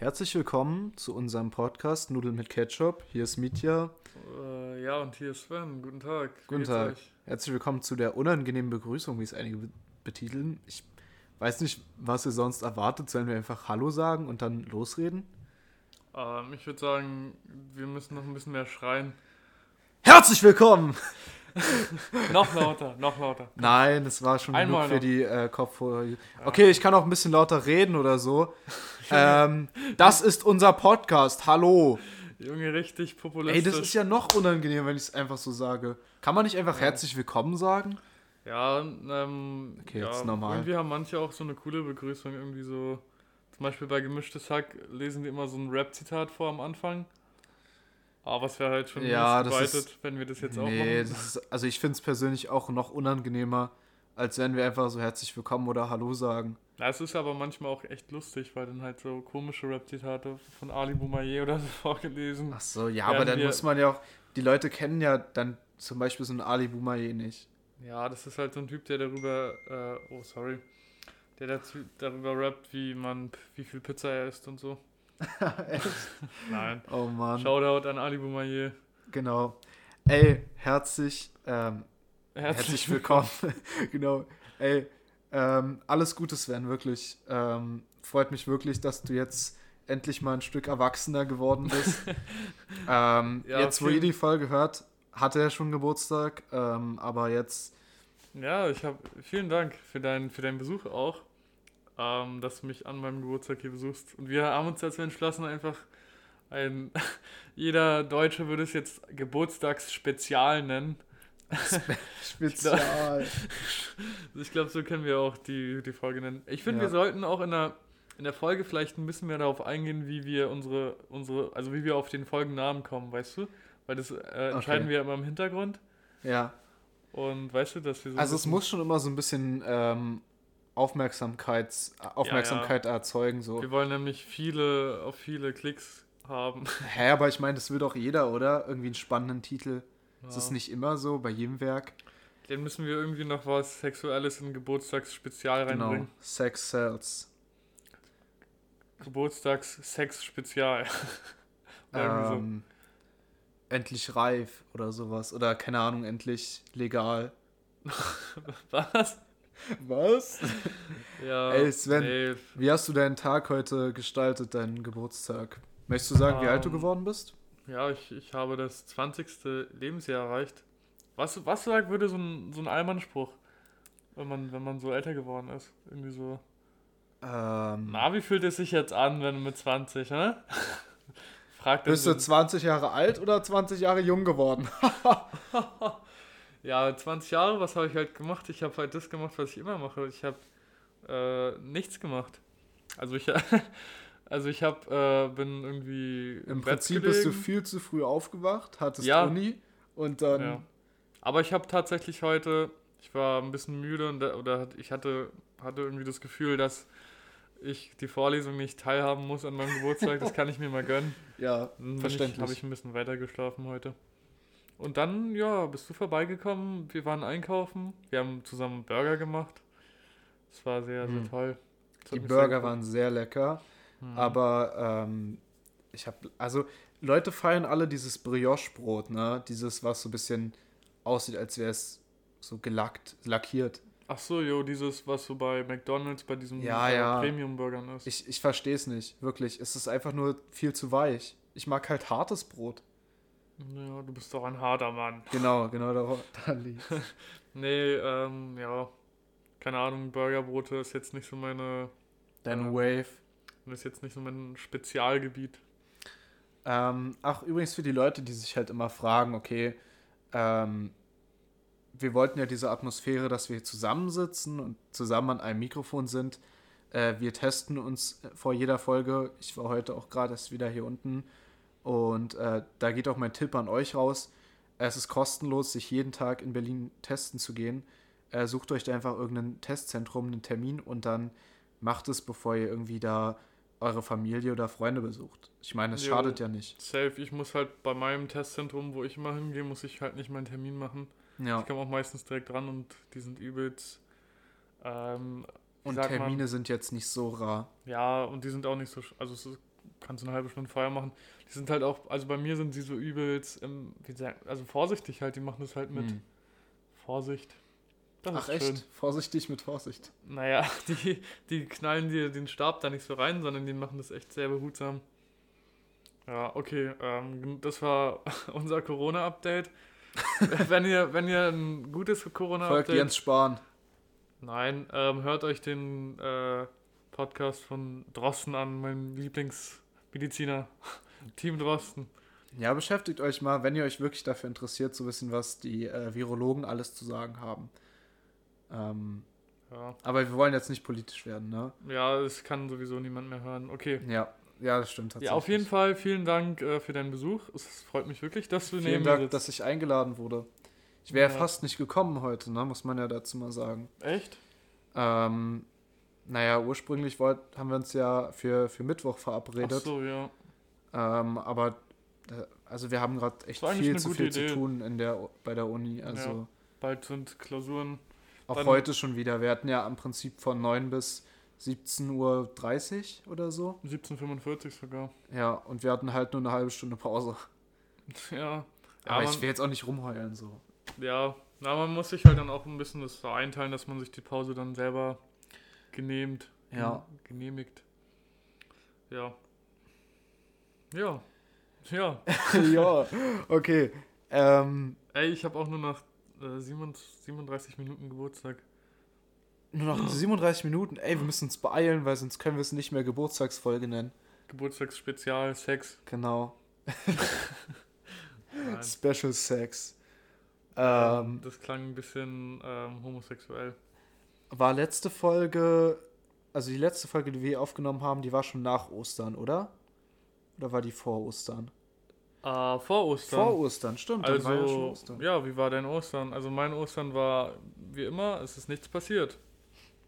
Herzlich willkommen zu unserem Podcast Nudeln mit Ketchup. Hier ist Mitya. Äh, ja, und hier ist Sven. Guten Tag. Guten Tag. euch? Herzlich willkommen zu der unangenehmen Begrüßung, wie es einige be- betiteln. Ich weiß nicht, was ihr sonst erwartet. Sollen wir einfach Hallo sagen und dann losreden? Ähm, ich würde sagen, wir müssen noch ein bisschen mehr schreien. Herzlich willkommen! noch lauter, noch lauter. Nein, das war schon Einmal genug für noch. die äh, Kopfhörer. Okay, ich kann auch ein bisschen lauter reden oder so. ähm, das ist unser Podcast. Hallo. Junge, richtig Ey, populistisch. das ist ja noch unangenehm, wenn ich es einfach so sage. Kann man nicht einfach Ja. herzlich willkommen sagen? Ja, ähm, Okay, ja, jetzt normal. irgendwie haben manche auch so eine coole Begrüßung. Irgendwie so, zum Beispiel bei Gemischtes Hack lesen die immer so ein Rap-Zitat vor am Anfang. Aber es wäre halt schon Ja, das ist- wenn wir das jetzt auch nee, machen. das ist, also ich finde es persönlich auch noch unangenehmer, als wenn wir einfach so herzlich willkommen oder Hallo sagen. Ja, es ist aber manchmal auch echt lustig, weil dann halt so komische Rap-Zitate von Ali Boumaier oder so vorgelesen. Ach so, ja, aber dann muss man ja auch, die Leute kennen ja dann zum Beispiel so einen Ali Boumaier nicht. Ja, das ist halt so ein Typ, der darüber, äh, oh sorry, der dazu, darüber rappt, wie man, wie viel Pizza er isst und so. Nein. Oh Mann, Shoutout an Ali Boumaier. genau. Ey, herzlich, ähm, herzlich willkommen. genau. Ey, ähm, alles Gute, Sven, wirklich. Ähm, freut mich wirklich, dass du jetzt endlich mal ein Stück erwachsener geworden bist. ähm, Ja, jetzt, wo ihr die Folge hört, hatte er schon Geburtstag, ähm, aber jetzt, Ja, ich habe vielen Dank für, dein, für deinen Besuch auch, ähm, dass du mich an meinem Geburtstag hier besuchst. Und wir haben uns dazu entschlossen, einfach ein, jeder Deutsche würde es jetzt Geburtstagsspezial nennen. Spezial. Ich glaube, so können wir auch die, die Folge nennen. Ich finde, Ja. wir sollten auch in der, in der Folge vielleicht ein bisschen mehr darauf eingehen, wie wir unsere, unsere, also wie wir auf den Folgennamen kommen, weißt du? Weil das äh, entscheiden Okay. wir immer im Hintergrund. ja. Und weißt du, dass wir so. Also es muss schon immer so ein bisschen ähm, Aufmerksamkeits, Aufmerksamkeit erzeugen. So. Wir wollen nämlich viele, auf viele Klicks haben. Hä, aber ich meine, das will doch jeder, oder? Irgendwie einen spannenden Titel. Ist Ja. das nicht immer so bei jedem Werk? Dann müssen wir irgendwie noch was Sexuelles in Geburtstagsspezial Genau. reinbringen. Sex sells. Geburtstags-Sex-Spezial. Irgendwie so. Ähm, endlich reif oder sowas. Oder keine Ahnung, endlich legal. Was? Was? Ja. Ey, Sven. Nee, Wie hast du deinen Tag heute gestaltet, deinen Geburtstag? Möchtest du sagen, wie alt du Ähm, geworden bist? Ja, ich, ich habe das 20. Lebensjahr erreicht. Was, was sagt, würde so ein, so ein Allmannspruch, wenn man, wenn man so älter geworden ist? Irgendwie so. Ähm, Na, wie fühlt es sich jetzt an, wenn du mit 20, ne? Fragt bist du so- 20 Jahre alt oder 20 Jahre jung geworden? Ja, 20 Jahre, was habe ich halt gemacht? Ich habe halt das gemacht, was ich immer mache. Ich habe äh, nichts gemacht. Also ich, also ich habe, äh, bin irgendwie Im Bett Prinzip bist du viel zu früh aufgewacht, hattest Ja. Uni und dann. Ja. Aber ich habe tatsächlich heute, ich war ein bisschen müde und oder ich hatte, hatte irgendwie das Gefühl, dass ich die Vorlesung nicht teilhaben muss an meinem Geburtstag. Das kann ich mir mal gönnen. Ja, verständlich. Habe ich ein bisschen weiter geschlafen heute. Und dann, ja, bist du vorbeigekommen. Wir waren einkaufen. Wir haben zusammen Burger gemacht. Das war sehr, sehr Hm. toll. Das Die Burger waren sehr lecker, Mhm. aber ähm, ich habe, also Leute feiern alle dieses Brioche-Brot, ne? Dieses, was so ein bisschen aussieht, als wäre es so gelackt, lackiert. Ach so, jo, dieses, was so bei McDonalds bei diesen Ja, äh, ja. Premium-Burgern ist. Ich, ich verstehe es nicht, wirklich. Es ist einfach nur viel zu weich. Ich mag halt hartes Brot. Ja, du bist doch ein harter Mann. Genau, genau da, da liegt. Nee, ähm, ja. Keine Ahnung, Burgerbrote ist jetzt nicht so meine. Dein Ja. Wave. ist jetzt nicht so mein Spezialgebiet. Ähm, ach, übrigens für die Leute, die sich halt immer fragen, okay, ähm, wir wollten ja diese Atmosphäre, dass wir hier zusammensitzen und zusammen an einem Mikrofon sind. Äh, wir testen uns vor jeder Folge. Ich war heute auch gerade erst wieder hier unten. Und äh, da geht auch mein Tipp an euch raus. Es ist kostenlos, sich jeden Tag in Berlin testen zu gehen. Äh, sucht euch da einfach irgendein Testzentrum, einen Termin und dann macht es, bevor ihr irgendwie da eure Familie oder Freunde besucht. Ich meine, es Jo. schadet ja nicht. Safe, ich muss halt bei meinem Testzentrum, wo ich immer hingehe, muss ich halt nicht meinen Termin machen. Ja. Ich komme auch meistens direkt dran und die sind übelst. Ähm, Und sagt man? Termine sind jetzt nicht so rar. Ja, und die sind auch nicht so. Also es kannst du eine halbe Stunde vorher machen. Die sind halt auch, also bei mir sind sie so übelst, ähm, wie sagen, also vorsichtig halt, die machen das halt mit Hm. Vorsicht. Das Ach ist echt? schön. Vorsichtig mit Vorsicht. Naja, die, die knallen dir den Stab da nicht so rein, sondern die machen das echt sehr behutsam. Ja, okay, ähm, das war unser Corona-Update. wenn, ihr, wenn ihr ein gutes Folgt Corona-Update... Jens Spahn. Nein, ähm, hört euch den äh, Podcast von Drosten an, mein Lieblingsmediziner. Team Drosten. Ja, beschäftigt euch mal, wenn ihr euch wirklich dafür interessiert, zu wissen, was die äh, Virologen alles zu sagen haben. Ähm, Ja. aber wir wollen jetzt nicht politisch werden, ne? ja, es kann sowieso niemand mehr hören. Okay. Ja, ja, das stimmt tatsächlich. Ja, auf jeden Fall vielen Dank äh, für deinen Besuch. Es freut mich wirklich, dass du Vielen neben Dank, sitzt. dass ich eingeladen wurde. Ich wäre Ja. fast nicht gekommen heute, ne? muss man ja dazu mal sagen. Echt? Ähm, naja, ursprünglich wollt, haben wir uns ja für, für Mittwoch Ach verabredet. so, ja. Ähm, aber also wir haben gerade echt viel zu viel zu Idee. tun in der, bei der Uni. Also Ja. Bald sind Klausuren. auch Dann- heute schon wieder. Wir hatten ja im Prinzip von 9 bis 17.30 Uhr oder so. 1745 sogar. Ja, und wir hatten halt nur eine halbe Stunde Pause. Ja. Aber Ja, ich will jetzt auch nicht rumheulen so. ja. Na, man muss sich halt dann auch ein bisschen das einteilen, dass man sich die Pause dann selber genehmt. Ja. Genehmigt. Ja. Ja. Ja. ja, okay. Ähm, Ey, ich habe auch nur nach äh, 37 37 Minuten Geburtstag. nur noch 37 Minuten. Ey, wir müssen uns beeilen, weil sonst können wir es nicht mehr Geburtstagsfolge nennen. Geburtstagsspezial, Sex. Genau. Special Sex. Ähm, das klang ein bisschen ähm, homosexuell. War letzte Folge, also die letzte Folge, die wir aufgenommen haben, die war schon nach Ostern, oder? Oder war die vor Ostern? Ah, vor Ostern. Vor Ostern, stimmt. dann Also, war ja Ostern. ja, wie war dein Ostern? Also mein Ostern war wie immer, es ist nichts passiert.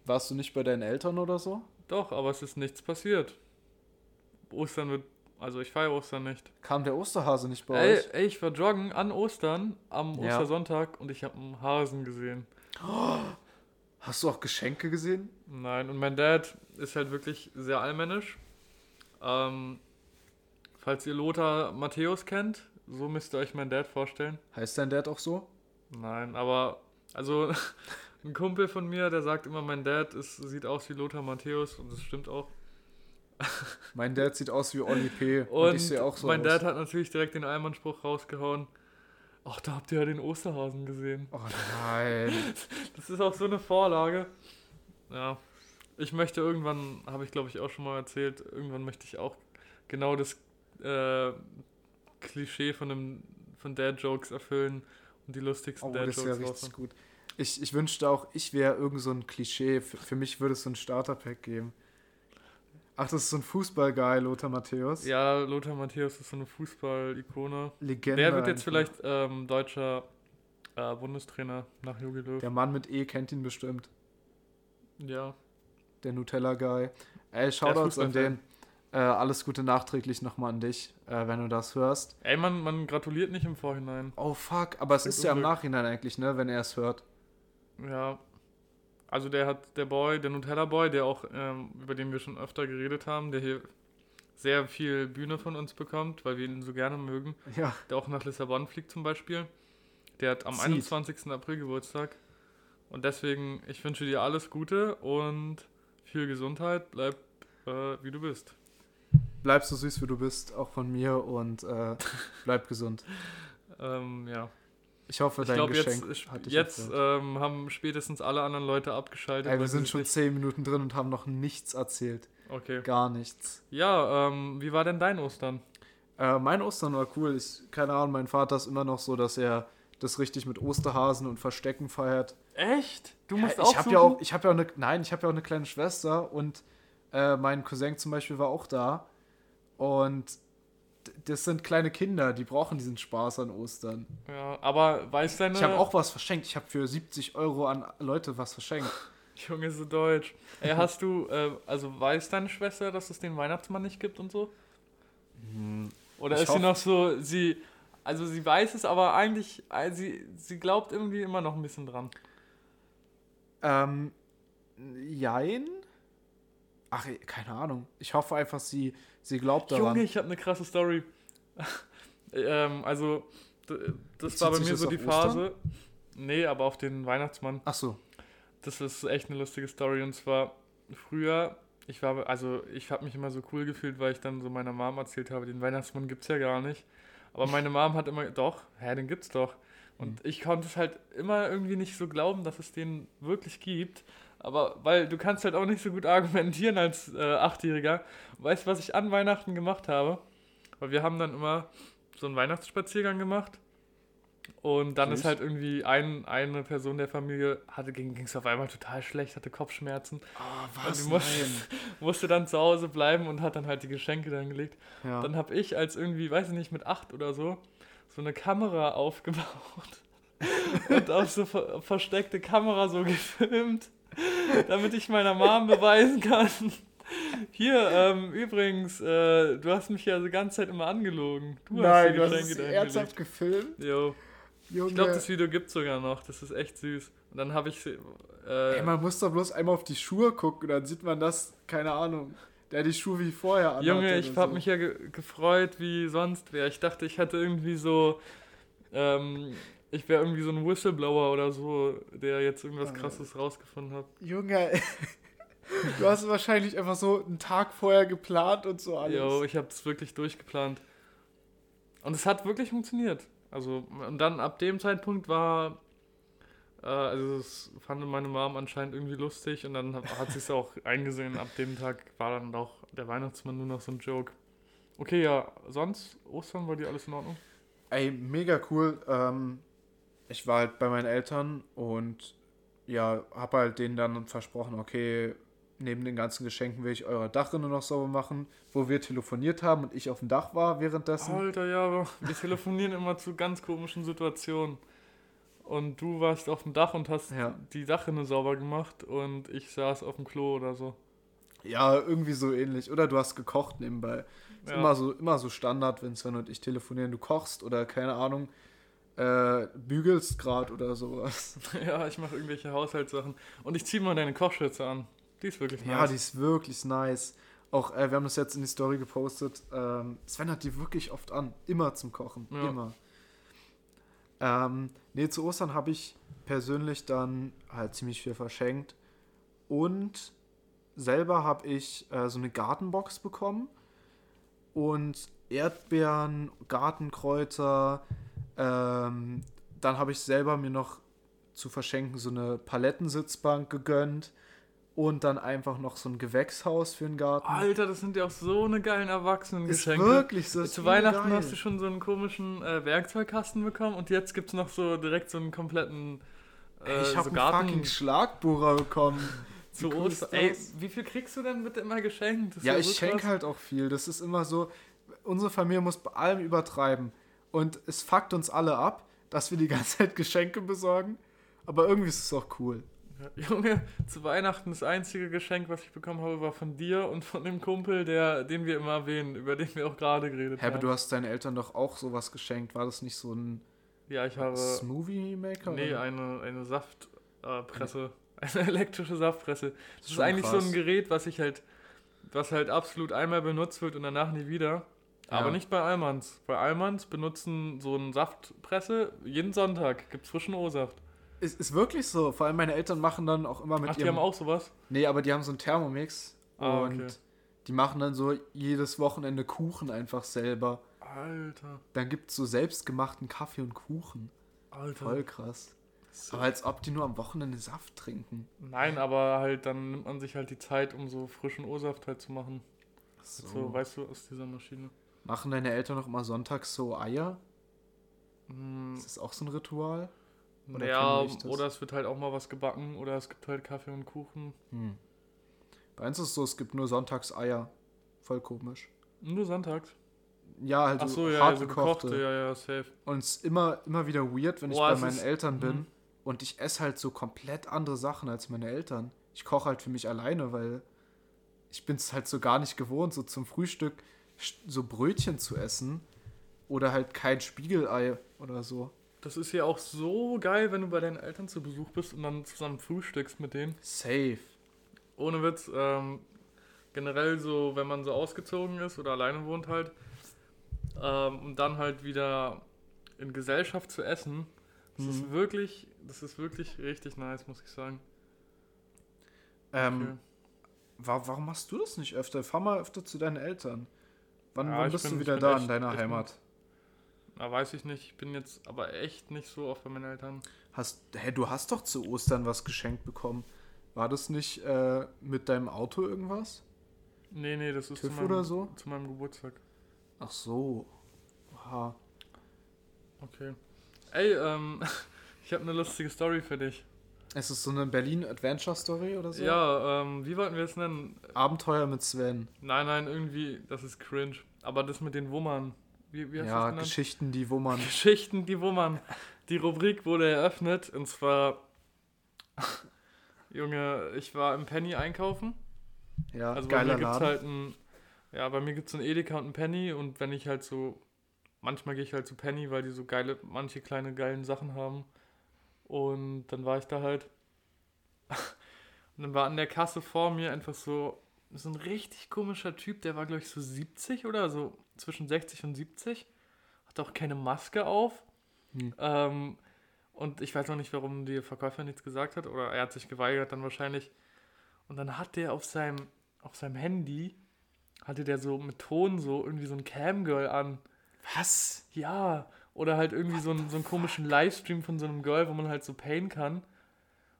Warst du nicht bei deinen Eltern oder so? Doch, aber es ist nichts passiert. Ostern wird, also ich feiere Ostern nicht. Kam der Osterhase nicht bei Ey, euch? ey, ich war joggen an Ostern, am Ja. Ostersonntag und ich habe einen Hasen gesehen. Hast du auch Geschenke gesehen? Nein, und mein Dad ist halt wirklich sehr allmännisch. Ähm, falls ihr Lothar Matthäus kennt, so müsst ihr euch meinen Dad vorstellen. Heißt dein Dad auch so? Nein, aber also ein Kumpel von mir, der sagt immer, mein Dad ist, sieht aus wie Lothar Matthäus und das stimmt auch. Mein Dad sieht aus wie Oli P. Und, Und ich sehe auch so mein aus. Dad hat natürlich direkt den Allmannspruch rausgehauen. Ach, da habt ihr ja den Osterhasen gesehen. Oh nein. Das ist auch so eine Vorlage. Ja. Ich möchte irgendwann, habe ich glaube ich auch schon mal erzählt, irgendwann möchte ich auch genau das äh, Klischee von einem von Dad-Jokes erfüllen und die lustigsten Oh, das wäre Dad-Jokes richtig raushauen. gut. Ich, ich wünschte auch, ich wäre irgend so ein Klischee. Für, für mich würde es so ein Starterpack geben. Ach, das ist so ein Fußballguy, Lothar Matthäus. Ja, Lothar Matthäus ist so eine Fußball-Ikone. Legende. Der wird jetzt einfach. vielleicht ähm, deutscher äh, Bundestrainer nach Jogi Löw. Der Mann mit E kennt ihn bestimmt. Ja. Der Nutella-Guy. Ey, Shoutouts an den. Äh, alles Gute nachträglich nochmal an dich, äh, wenn du das hörst. Ey, man, man gratuliert nicht im Vorhinein. Oh fuck, aber es Mit ist ja im. Nachhinein eigentlich, ne, wenn er es hört. Ja. Also der hat, der Boy, der Nutella Boy, der auch, ähm, über den wir schon öfter geredet haben, der hier sehr viel Bühne von uns bekommt, weil wir ihn so gerne mögen, Ja, der auch nach Lissabon fliegt zum Beispiel. Der hat am Zieht. 21. April Geburtstag. Und deswegen, ich wünsche dir alles Gute und viel Gesundheit. Bleib äh, wie du bist. bleib so süß, wie du bist, auch von mir und äh, bleib gesund. Ähm, ja. Ich hoffe, dein jetzt, Geschenk ist- hat dich jetzt ähm, haben spätestens alle anderen Leute abgeschaltet. Ey, wir sind schon zehn Minuten drin und haben noch nichts erzählt. Okay. Gar nichts. Ja, ähm, wie war denn dein Ostern? Äh, mein Ostern war cool. Ich, keine Ahnung, mein Vater ist immer noch so, dass er das richtig mit Osterhasen und Verstecken feiert. Echt? Du musst Ja, auch ich suchen? ja auch, ich habe ja auch eine, nein, ich habe ja auch eine kleine Schwester und äh, mein Cousin zum Beispiel war auch da und das sind kleine Kinder, die brauchen diesen Spaß an Ostern. Ja, aber weiß deine... Ich habe auch was verschenkt. Ich habe für 70 Euro an Leute was verschenkt. Junge, so deutsch. Ey, hast du, äh, also weiß deine Schwester, dass es den Weihnachtsmann nicht gibt und so? Oder Ich ist sie noch so, sie, also sie weiß es, aber eigentlich, äh, sie, sie glaubt irgendwie immer noch ein bisschen dran. Ähm, jein. Ach, keine Ahnung. Ich hoffe einfach, sie, sie glaubt daran. Junge, ich habe eine krasse Story. ähm, also, das war bei mir so die Phase. Ostern? Nee, aber auf den Weihnachtsmann. Ach so. Das ist echt eine lustige Story. Und zwar früher, ich war, also ich habe mich immer so cool gefühlt, weil ich dann so meiner Mom erzählt habe, den Weihnachtsmann gibt es ja gar nicht. Aber meine Mom hat immer, doch, hä, den gibt's doch. Und mhm. ich konnte es halt immer irgendwie nicht so glauben, dass es den wirklich gibt. Aber weil du kannst halt auch nicht so gut argumentieren als äh, Achtjähriger. Weißt du, was ich an Weihnachten gemacht habe? Weil wir haben dann immer so einen Weihnachtsspaziergang gemacht. Und dann Süß. ist halt irgendwie ein, eine Person der Familie hatte ging es auf einmal total schlecht, hatte Kopfschmerzen. Oh, was? Und musste, musste dann zu Hause bleiben und hat dann halt die Geschenke dann gelegt. Ja. Dann habe ich als irgendwie, weiß ich nicht, mit acht oder so, so eine Kamera aufgebaut und auf so ver versteckte Kamera so gefilmt, damit ich meiner Mom beweisen kann. Hier, ähm, übrigens, äh, du hast mich ja die ganze Zeit immer angelogen. Du Nein, hast die Geschenke du hast es ernsthaft gefilmt? Jo. Junge. Ich glaube, das Video gibt es sogar noch. Das ist echt süß. Und dann habe ich. Äh, Ey, man muss doch bloß einmal auf die Schuhe gucken, dann sieht man das, keine Ahnung. Der die Schuhe wie vorher an. Junge, ich habe so. mich ja ge gefreut wie sonst wer. Ich dachte, ich hatte irgendwie so. Ähm, ich wäre irgendwie so ein Whistleblower oder so, der jetzt irgendwas ah, krasses rausgefunden hat. Junge, du hast wahrscheinlich einfach so einen Tag vorher geplant und so alles. Jo, ich habe es wirklich durchgeplant. Und es hat wirklich funktioniert. Also, und dann ab dem Zeitpunkt war, äh, also das fand meine Mom anscheinend irgendwie lustig und dann hat, hat sie es auch eingesehen. Ab dem Tag war dann auch der Weihnachtsmann nur noch so ein Joke. Okay, ja, sonst Ostern war dir alles in Ordnung? Ey, mega cool. Ähm, ich war halt bei meinen Eltern und ja, hab halt denen dann versprochen, okay, neben den ganzen Geschenken will ich eure Dachrinne noch sauber machen, wo wir telefoniert haben und ich auf dem Dach war währenddessen. Alter, ja, wir telefonieren immer zu ganz komischen Situationen. Und du warst auf dem Dach und hast ja. die Dachrinne sauber gemacht und ich saß auf dem Klo oder so. Ja, irgendwie so ähnlich. Oder du hast gekocht nebenbei. Ist ja. immer, so, immer so Standard, wenn Sven und ich telefonieren. Du kochst oder keine Ahnung, äh, bügelst gerade oder sowas. Ja, ich mache irgendwelche Haushaltssachen. Und ich ziehe mal deine Kochschürze an. Die ist wirklich nice. Ja, die ist wirklich nice. Auch, äh, wir haben das jetzt in die Story gepostet. Ähm, Sven hat die wirklich oft an. Immer zum Kochen. Ja. Immer. Ähm, nee, zu Ostern habe ich persönlich dann halt ziemlich viel verschenkt. Und selber habe ich äh, so eine Gartenbox bekommen. Und Erdbeeren, Gartenkräuter. Ähm, dann habe ich selber mir noch zu verschenken so eine Palettensitzbank gegönnt und dann einfach noch so ein Gewächshaus für den Garten. Alter, das sind ja auch so eine geilen Erwachsenengeschenke. Ist wirklich so. Zu Weihnachten geil. hast du schon so einen komischen äh, Werkzeugkasten bekommen und jetzt gibt es noch so direkt so einen kompletten äh, Ich habe so einen fucking Schlagbohrer bekommen. Zu Ostern. Ey, wie viel kriegst du denn bitte immer geschenkt? ja, ich so schenke halt auch viel. Das ist immer so, unsere Familie muss bei allem übertreiben. Und es fuckt uns alle ab, dass wir die ganze Zeit Geschenke besorgen. Aber irgendwie ist es auch cool. Junge, zu Weihnachten das einzige Geschenk, was ich bekommen habe, war von dir und von dem Kumpel, der, den wir immer erwähnen, über den wir auch gerade geredet Hä, haben. Aber du hast deinen Eltern doch auch sowas geschenkt. War das nicht so ein ja, ich habe, Smoothie Maker? Nee, eine, eine Saftpresse. Äh, eine elektrische Saftpresse. Das ist, ist eigentlich krass. so ein Gerät, was ich halt, was halt absolut einmal benutzt wird und danach nie wieder. Ja. Aber nicht bei Almans. Bei Almans benutzen so eine Saftpresse jeden Sonntag. Gibt es frischen O-Saft. Ist, ist wirklich so. Vor allem meine Eltern machen dann auch immer mit Ach, die haben auch sowas? Nee, aber die haben so einen Thermomix. Ah, und okay. die machen dann so jedes Wochenende Kuchen einfach selber. Alter. Dann gibt es so selbstgemachten Kaffee und Kuchen. Alter. Voll krass. So. Aber als ob die nur am Wochenende Saft trinken. Nein, aber halt, dann nimmt man sich halt die Zeit, um so frischen O-Saft halt zu machen. So. so. weißt du, aus dieser Maschine. Machen deine Eltern noch mal sonntags so Eier? Hm. Ist das auch so ein Ritual? Oder ja, oder es wird halt auch mal was gebacken oder es gibt halt Kaffee und Kuchen. Hm. Bei uns ist es so, es gibt nur sonntags Eier. Voll komisch. Nur sonntags? Ja, halt Ach so, ja, hart also gekochte. gekochte. Ja, ja, safe. Und es ist immer, immer wieder weird, wenn Boah, ich bei meinen Eltern bin mhm. und ich esse halt so komplett andere Sachen als meine Eltern. Ich koche halt für mich alleine, weil ich bin es halt so gar nicht gewohnt, so zum Frühstück so Brötchen zu essen oder halt kein Spiegelei oder so. Das ist ja auch so geil, wenn du bei deinen Eltern zu Besuch bist und dann zusammen frühstückst mit denen. Safe. Ohne Witz, ähm, generell so, wenn man so ausgezogen ist oder alleine wohnt halt, ähm, und dann halt wieder in Gesellschaft zu essen, das ist Mhm. wirklich, das ist wirklich richtig nice, muss ich sagen. Ähm, Okay. wa warum machst du das nicht öfter? Fahr mal öfter zu deinen Eltern. Wann, Ja, wann bist bin- du wieder da echt- in deiner ich bin- Heimat? Na, weiß ich nicht, ich bin jetzt aber echt nicht so oft bei meinen Eltern. Hast, hä, du hast doch zu Ostern was geschenkt bekommen. War das nicht äh, mit deinem Auto irgendwas? Nee, nee, das ist zu TÜV meinem, oder so? zu meinem Geburtstag. Ach so. Aha. Okay. Ey, ähm, ich habe eine lustige Story für dich. Es ist so eine Berlin Adventure Story oder so? Ja, ähm, wie wollten wir es nennen? Abenteuer mit Sven. Nein, nein, irgendwie, das ist cringe. Aber das mit den Wummern. Wie, wie hast du ja? Geschichten, die man. Geschichten, die Wummern. Die Rubrik wurde eröffnet und zwar. Junge, ich war im Penny einkaufen. Ja, Also bei mir geiler gibt's Laden. halt ein. Ja, bei mir gibt's ein Edeka und ein Penny und wenn ich halt so. Manchmal gehe ich halt zu Penny, weil die so geile, manche kleine geilen Sachen haben. Und dann war ich da halt. Und dann war an der Kasse vor mir einfach so, so ein richtig komischer Typ, der war, glaube ich, so 70 oder so zwischen 60 und 70. Hat auch keine Maske auf. Hm. Ähm, und ich weiß noch nicht, warum die Verkäufer nichts gesagt hat. Oder er hat sich geweigert dann wahrscheinlich. Und dann hat der auf seinem, auf seinem Handy, hatte der so mit Ton so irgendwie so ein Camgirl an. Was? Ja, oder halt irgendwie so einen, so einen komischen Livestream von so einem Girl, wo man halt so payen kann.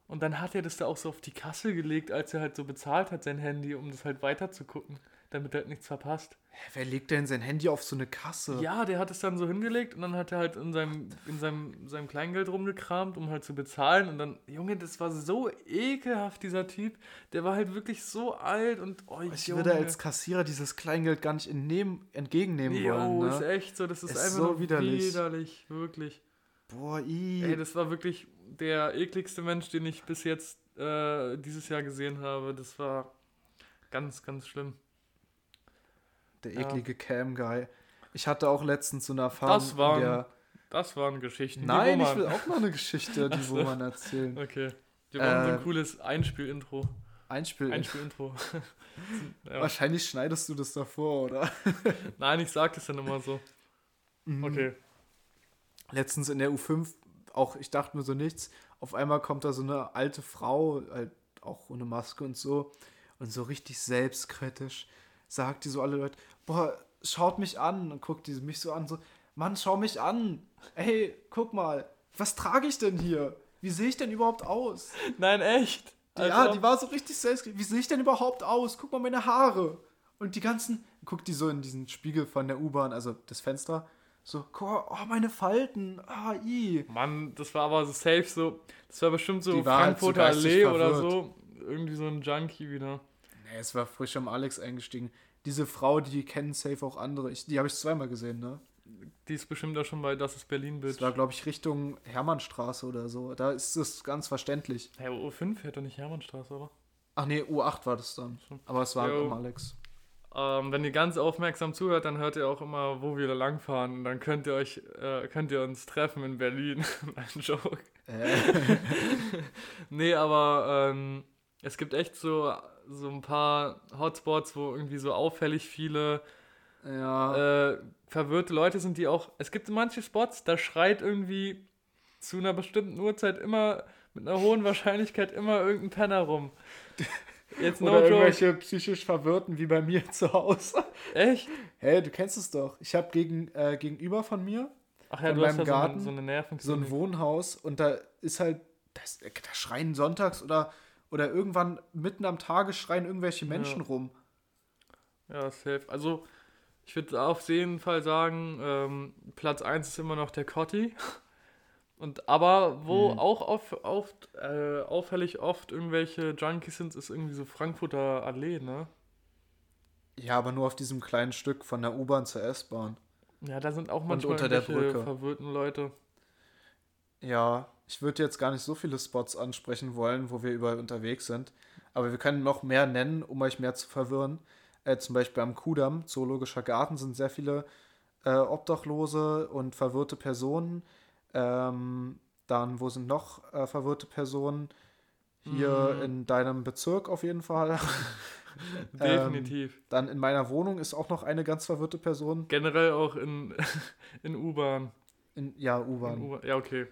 Und dann hat er das da auch so auf die Kasse gelegt, als er halt so bezahlt hat, sein Handy, um das halt weiter zu gucken, damit er halt nichts verpasst. Hä, Wer legt denn sein Handy auf so eine Kasse? Ja, der hat es dann so hingelegt und dann hat er halt in seinem, in seinem, seinem Kleingeld rumgekramt, um halt zu bezahlen. Und dann, Junge, das war so ekelhaft, dieser Typ. Der war halt wirklich so alt und oh, Ich Junge. würde als Kassierer dieses Kleingeld gar nicht entnehmen, entgegennehmen Jo, wollen. ist Ne? echt so, das ist, Ist einfach so widerlich. widerlich, wirklich. Boah, i. Ey, das war wirklich der ekligste Mensch, den ich bis jetzt äh, dieses Jahr gesehen habe. Das war ganz, ganz schlimm. Der Ja. eklige Cam-Guy. Ich hatte auch letztens so eine Erfahrung. Das waren der, Das waren Geschichten. Nein, ich will auch mal eine Geschichte, die so. wo man erzählen. Okay. Wir brauchen so Äh, ein cooles Einspiel-Intro. Einspiel. Einspiel-Intro. ja. Wahrscheinlich schneidest du das davor, oder? Nein, ich sag das dann immer so. Mhm. Okay. Letztens in der U5, auch ich dachte mir so nichts. Auf einmal kommt da so eine alte Frau, halt auch ohne Maske und so, und so richtig selbstkritisch sagt die so alle Leute, boah, schaut mich an und guckt die mich so an, so, Mann, schau mich an. Ey, guck mal, was trage ich denn hier? Wie sehe ich denn überhaupt aus? Nein, echt. ja, Also, die war so richtig selbstkritisch. Wie sehe ich denn überhaupt aus? Guck mal meine Haare. Und die ganzen, guckt die so in diesen Spiegel von der U-Bahn, also das Fenster, so, oh, meine Falten, ah, i. Mann, das war aber so safe so. Das war bestimmt so halt so Frankfurter Allee oder so. Irgendwie so ein Junkie wieder. Nee, es war frisch am Alex eingestiegen. Diese Frau, die kennen safe auch andere. Ich, die habe ich zweimal gesehen, ne? Die ist bestimmt auch schon bei Das ist Berlin Bitch. Das war, glaube ich, Richtung Hermannstraße oder so. Da ist es ganz verständlich. Hey, U5 fährt doch nicht Hermannstraße, oder? Ach nee, U8 war das dann. Aber es war Jo. am Alex. Ähm, wenn ihr ganz aufmerksam zuhört, dann hört ihr auch immer, wo wir da langfahren. Und dann könnt ihr euch, äh, könnt ihr uns treffen in Berlin. Ein Joke. Äh, Nee, aber ähm, es gibt echt so, so ein paar Hotspots, wo irgendwie so auffällig viele ja. äh, verwirrte Leute sind, die auch. Es gibt manche Spots, da schreit irgendwie zu einer bestimmten Uhrzeit immer mit einer hohen Wahrscheinlichkeit immer irgendein Penner rum. Jetzt no Oder joke. irgendwelche psychisch Verwirrten wie bei mir zu Hause. Echt? Hey, du kennst es doch. Ich habe gegen, äh, gegenüber von mir Ach ja, hast meinem ja so eine, Garten so eine so ein. Wohnhaus und da ist halt, das, da schreien sonntags oder, oder irgendwann mitten am Tage schreien irgendwelche Menschen Ja. rum. Ja, safe. Also, ich würde auf jeden Fall sagen, ähm, Platz 1 ist immer noch der Cotti. Und aber wo Mhm. auch auf, oft, äh, auffällig oft irgendwelche Junkies sind, ist irgendwie so Frankfurter Allee, ne? Ja, aber nur auf diesem kleinen Stück von der U-Bahn zur S-Bahn. Ja, da sind auch manchmal unter der Brücke. verwirrten Leute. Ja, ich würde jetzt gar nicht so viele Spots ansprechen wollen, wo wir überall unterwegs sind. Aber wir können noch mehr nennen, um euch mehr zu verwirren. Äh, zum Beispiel am Kudamm, Zoologischer Garten, sind sehr viele äh, Obdachlose und verwirrte Personen. Ähm, dann, wo sind noch äh, verwirrte Personen? Hier Mm. in deinem Bezirk auf jeden Fall. Definitiv. Ähm, dann in meiner Wohnung ist auch noch eine ganz verwirrte Person. Generell auch in, in U-Bahn. In, ja, U-Bahn. Ja, okay.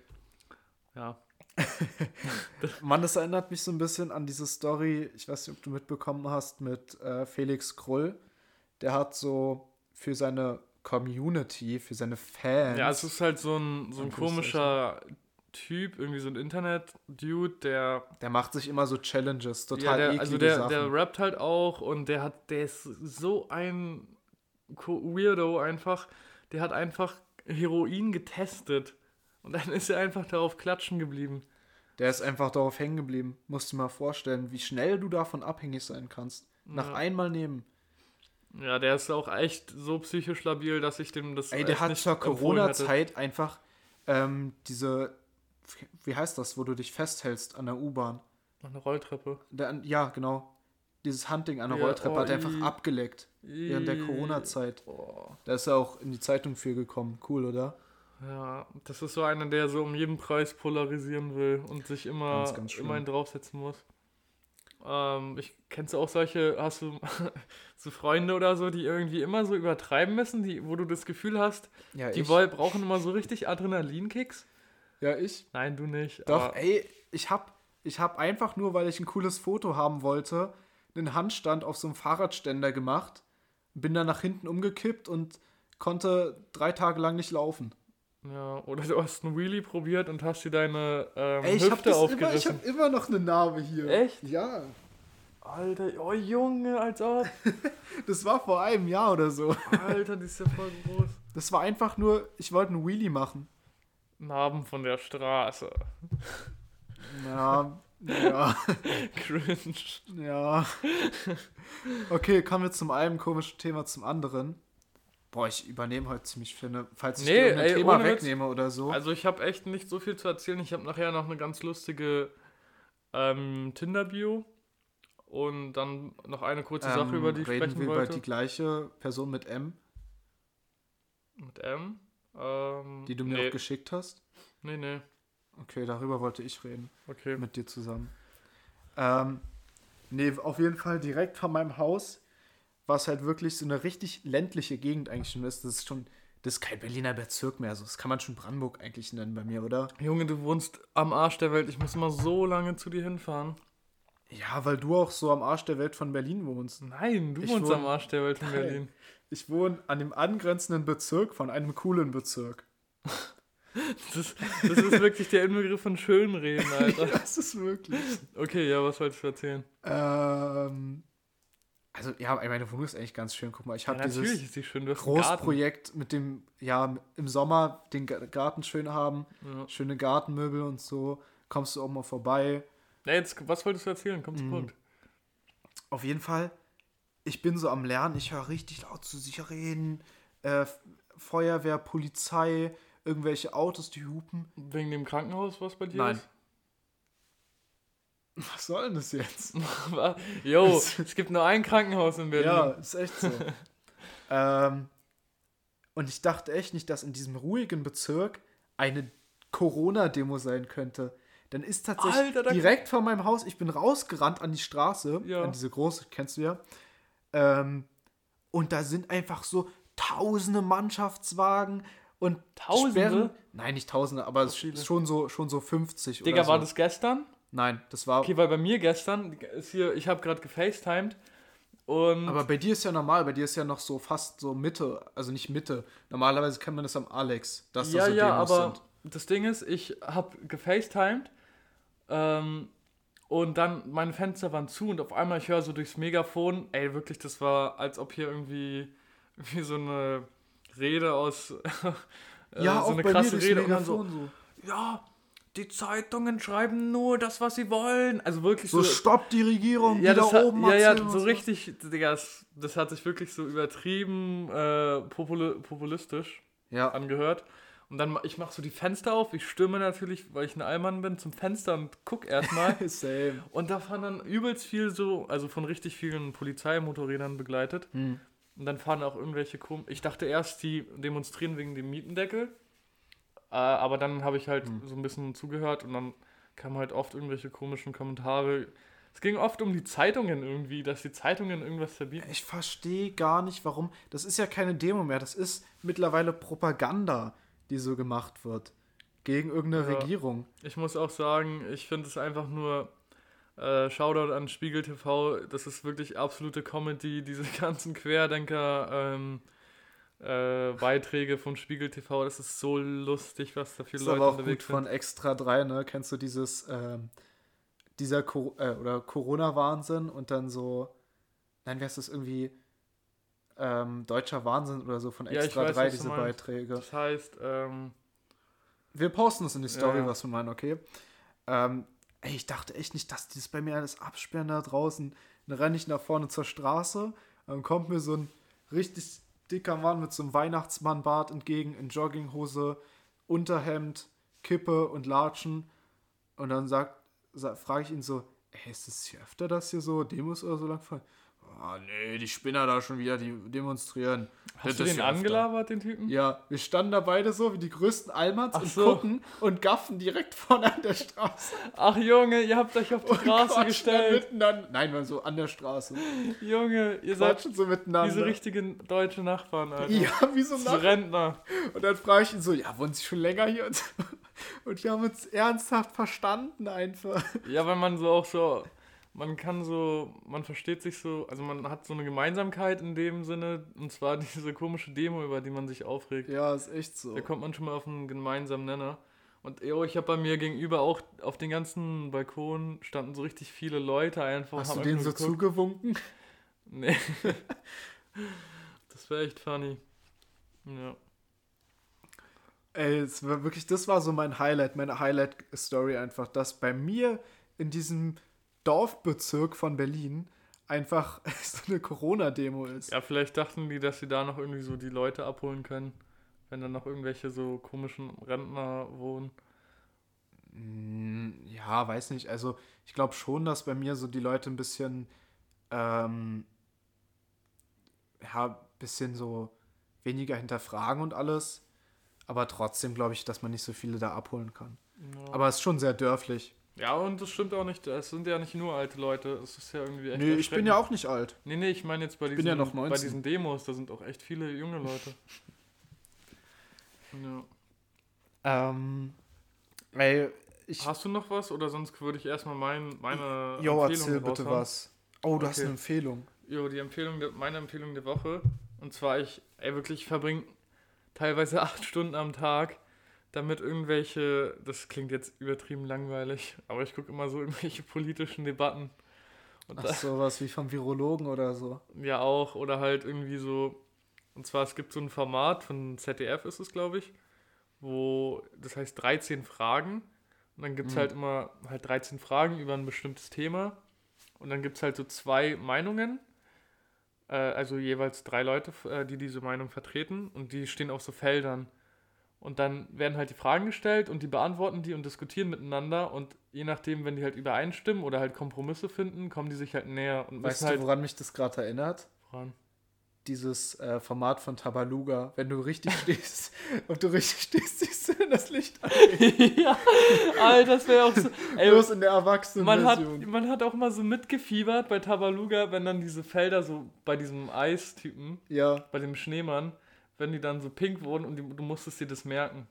Ja. Mann, das erinnert mich so ein bisschen an diese Story, ich weiß nicht, ob du mitbekommen hast, mit äh, Felix Krull. Der hat so für seine Community, für seine Fans. Ja, es ist halt so ein, so ein komischer Typ, irgendwie so ein Internet-Dude, der. Der macht sich immer so Challenges, total ja, der, Also der, Sachen. der rappt halt auch und der hat, der ist so ein Weirdo einfach. Der hat einfach Heroin getestet. Und dann ist er einfach darauf klatschen geblieben. Der ist einfach darauf hängen geblieben. Musst du mal vorstellen, wie schnell du davon abhängig sein kannst. Nach ja. einmal nehmen. Ja, der ist auch echt so psychisch labil, dass ich dem das. Ey, der hat zur Corona-Zeit einfach ähm, diese. Wie heißt das, wo du dich festhältst an der U-Bahn? An der Rolltreppe. Der, ja, genau. Dieses Hunting an der ja, Rolltreppe oh, hat er einfach abgeleckt. I, während der Corona-Zeit. Oh. Da ist er auch in die Zeitung für gekommen. Cool, oder? Ja, das ist so einer, der so um jeden Preis polarisieren will und sich immer, ganz, ganz immer einen draufsetzen muss. Ähm, ich kennst du auch solche, hast du so Freunde oder so, die irgendwie immer so übertreiben müssen, die, wo du das Gefühl hast, ja, die wollen, brauchen immer so richtig Adrenalinkicks? Ja, ich. Nein, du nicht. Doch, ey, ich hab, ich hab einfach nur, weil ich ein cooles Foto haben wollte, einen Handstand auf so einem Fahrradständer gemacht, bin dann nach hinten umgekippt und konnte drei Tage lang nicht laufen. Ja, oder du hast einen Wheelie probiert und hast dir deine ähm, Ey, ich Hüfte hab aufgerissen. Immer, ich habe immer noch eine Narbe hier. Echt? Ja. Alter, oh Junge, als ob. das war vor einem Jahr oder so. Alter, die ist ja voll groß. Das war einfach nur, ich wollte einen Wheelie machen. Narben von der Straße. Ja, ja. Cringe. Ja. Okay, kommen wir zum einen komischen Thema zum anderen. Boah, ich übernehme heute ziemlich viel, falls ich nee, dir ein Thema wegnehme Witz. oder so. Also ich habe echt nicht so viel zu erzählen. Ich habe nachher noch eine ganz lustige ähm, Tinder-Bio und dann noch eine kurze ähm, Sache, über die ich sprechen wir wollte. über die gleiche Person mit M? Mit M? Ähm, die du mir nee. auch geschickt hast? Nee, nee. Okay, darüber wollte ich reden. Okay. Mit dir zusammen. Ähm, nee, auf jeden Fall direkt vor meinem Haus was halt wirklich so eine richtig ländliche Gegend eigentlich schon ist. Das ist schon, das ist kein Berliner Bezirk mehr. Also das kann man schon Brandenburg eigentlich nennen bei mir, oder? Junge, du wohnst am Arsch der Welt. Ich muss immer so lange zu dir hinfahren. Ja, weil du auch so am Arsch der Welt von Berlin wohnst. Nein, du ich wohnst wohne, am Arsch der Welt von nein, Berlin. Ich wohne an dem angrenzenden Bezirk von einem coolen Bezirk. Das, das ist wirklich der Inbegriff von Schönreden, Alter. das ist wirklich. Okay, ja, was wolltest du erzählen? Ähm, also ja, meine Wohnung ist eigentlich ganz schön. Guck mal, ich habe ja, dieses schön. Großprojekt mit dem, ja, im Sommer den Garten schön haben, ja. schöne Gartenmöbel und so. Kommst du auch mal vorbei. Ja, jetzt, was wolltest du erzählen? Komm zum mhm. Punkt. Auf jeden Fall, ich bin so am Lernen, ich höre richtig laut zu sich reden. Äh, Feuerwehr, Polizei, irgendwelche Autos, die hupen. Wegen dem Krankenhaus, was bei dir Nein. ist? Was soll denn das jetzt? Jo, es gibt nur ein Krankenhaus in Berlin. Ja, ist echt so. ähm, und ich dachte echt nicht, dass in diesem ruhigen Bezirk eine Corona-Demo sein könnte. Dann ist tatsächlich Alter, direkt vor meinem Haus, ich bin rausgerannt an die Straße, ja. an diese große, kennst du ja. Ähm, und da sind einfach so tausende Mannschaftswagen und Tausende? Sperren. Nein, nicht Tausende, aber es ist schon so, schon so 50 Digga, so. war das gestern? Nein, das war. Okay, weil bei mir gestern ist hier, ich habe gerade gefacetimed und. Aber bei dir ist ja normal, bei dir ist ja noch so fast so Mitte, also nicht Mitte. Normalerweise kennt man das am Alex, dass ja, das so ja, Demos aber sind. das Ding ist, ich habe gefacetimed ähm, und dann meine Fenster waren zu und auf einmal ich höre so durchs Megafon, ey, wirklich, das war, als ob hier irgendwie wie so eine Rede aus. äh, ja, so eine krasse Rede und dann so. so. Ja, die Zeitungen schreiben nur das, was sie wollen. Also wirklich so. So stoppt die Regierung, ja, die da oben hat, Ja, ja, so richtig, Digga, das, das, hat sich wirklich so übertrieben äh, popul populistisch ja. angehört. Und dann, ich mache so die Fenster auf, ich stürme natürlich, weil ich ein Allmann bin, zum Fenster und guck erstmal. Same. Und da fahren dann übelst viel so, also von richtig vielen Polizeimotorrädern begleitet. Hm. Und dann fahren auch irgendwelche Kom Ich dachte erst, die demonstrieren wegen dem Mietendeckel. Äh, aber dann habe ich halt mhm. so ein bisschen zugehört und dann kamen halt oft irgendwelche komischen Kommentare. Es ging oft um die Zeitungen irgendwie, dass die Zeitungen irgendwas verbieten. Ich verstehe gar nicht, warum. Das ist ja keine Demo mehr. Das ist mittlerweile Propaganda, die so gemacht wird. Gegen irgendeine Ja. Regierung. Ich muss auch sagen, ich finde es einfach nur äh, Shoutout an Spiegel TV. Das ist wirklich absolute Comedy. Diese ganzen Querdenker ähm, äh, Beiträge von Spiegel TV. Das ist so lustig, was da viele ist Leute aber auch gut unterwegs von sind. Extra 3, ne? Kennst du dieses, ähm, dieser Co äh, oder Corona-Wahnsinn und dann so, nein, wie heißt das irgendwie, ähm, deutscher Wahnsinn oder so von Ja, Extra weiß, 3, was du diese. Beiträge. Das heißt, ähm, Wir posten es in die Story, Ja. was wir meinen, okay? Ähm, ey, ich dachte echt nicht, dass die das bei mir alles absperren da draußen. Dann renne ich nach vorne zur Straße, dann kommt mir so ein richtig dicker Mann mit so einem Weihnachtsmannbart entgegen, in Jogginghose, Unterhemd, Kippe und Latschen. Und dann sagt, sa- frage ich ihn so, ey, ist das hier öfter, dass hier so Demos oder so lang fallen? Ah, nee, die Spinner da schon wieder, die demonstrieren. hast Das du den öfter. angelabert, den Typen? Ja, wir standen da beide so wie die größten Almans Ach und so. gucken und gaffen direkt vorne an der Straße. Ach Junge, ihr habt euch auf die Und Straße quatschen gestellt. Miteinander. Nein, wir so an der Straße. Junge, ihr seid Quatschen so miteinander. diese richtigen deutschen Nachbarn, Alter. ja, wie so nach. Rentner. Und dann frage ich ihn so, ja, wohnen Sie schon länger hier? Und, und wir haben uns ernsthaft verstanden einfach. Ja, weil man so auch so, man kann so, man versteht sich so, also man hat so eine Gemeinsamkeit in dem Sinne, und zwar diese komische Demo, über die man sich aufregt. Ja, ist echt so. Da kommt man schon mal auf einen gemeinsamen Nenner. Und yo, ich habe bei mir gegenüber auch auf den ganzen Balkon standen so richtig viele Leute einfach. Hast haben du denen so geguckt. zugewunken? Nee. das wäre echt funny. Ja. Ey, es war wirklich, das war so mein Highlight, meine Highlight-Story einfach, dass bei mir in diesem Dorfbezirk von Berlin einfach so eine Corona-Demo ist. Ja, vielleicht dachten die, dass sie da noch irgendwie so die Leute abholen können, wenn dann noch irgendwelche so komischen Rentner wohnen. Mm, Ja, weiß nicht. Also ich glaube schon, dass bei mir so die Leute ein bisschen, ähm, ja, ein bisschen so weniger hinterfragen und alles. Aber trotzdem glaube ich, dass man nicht so viele da abholen kann. Ja. Aber es ist schon sehr dörflich. Ja, und das stimmt auch nicht. Es sind ja nicht nur alte Leute. Es ist ja irgendwie echt. Nee, ich bin ja auch nicht alt. Nee, nee, ich meine jetzt bei diesen, ja bei 19. diesen Demos, da sind auch echt viele junge Leute. ja. Ähm, ey, ich. Hast du noch was oder sonst würde ich erstmal mein, meine Jo, Empfehlung erzähl bitte was. Oh, du hast Okay. eine Empfehlung. Jo, die Empfehlung, der, meine Empfehlung der Woche. Und zwar, ich, ey, wirklich verbringe teilweise acht Stunden am Tag, damit irgendwelche, das klingt jetzt übertrieben langweilig, aber ich gucke immer so irgendwelche politischen Debatten. Und Ach, da, sowas wie vom Virologen oder so. ja auch, oder halt irgendwie so, und zwar, es gibt so ein Format von ZDF ist es, glaube ich, wo, das heißt 13 Fragen. Und dann gibt es Mhm. halt immer halt 13 Fragen über ein bestimmtes Thema. Und dann gibt es halt so zwei Meinungen. Äh, also jeweils drei Leute, äh, die diese Meinung vertreten. Und die stehen auf so Feldern. Und dann werden halt die Fragen gestellt und die beantworten die und diskutieren miteinander. Und je nachdem, wenn die halt übereinstimmen oder halt Kompromisse finden, kommen die sich halt näher und Weißt du, halt woran mich das gerade erinnert? voran. Dieses äh, Format von Tabaluga. Wenn du richtig stehst und du richtig stehst, siehst du das Licht an. ja, Alter, das wäre auch so. Ey, Bloß in der man, hat, man hat auch mal so mitgefiebert bei Tabaluga, wenn dann diese Felder so bei diesem Eistypen, Ja. bei dem Schneemann, wenn die dann so pink wurden und die, du musstest dir das merken.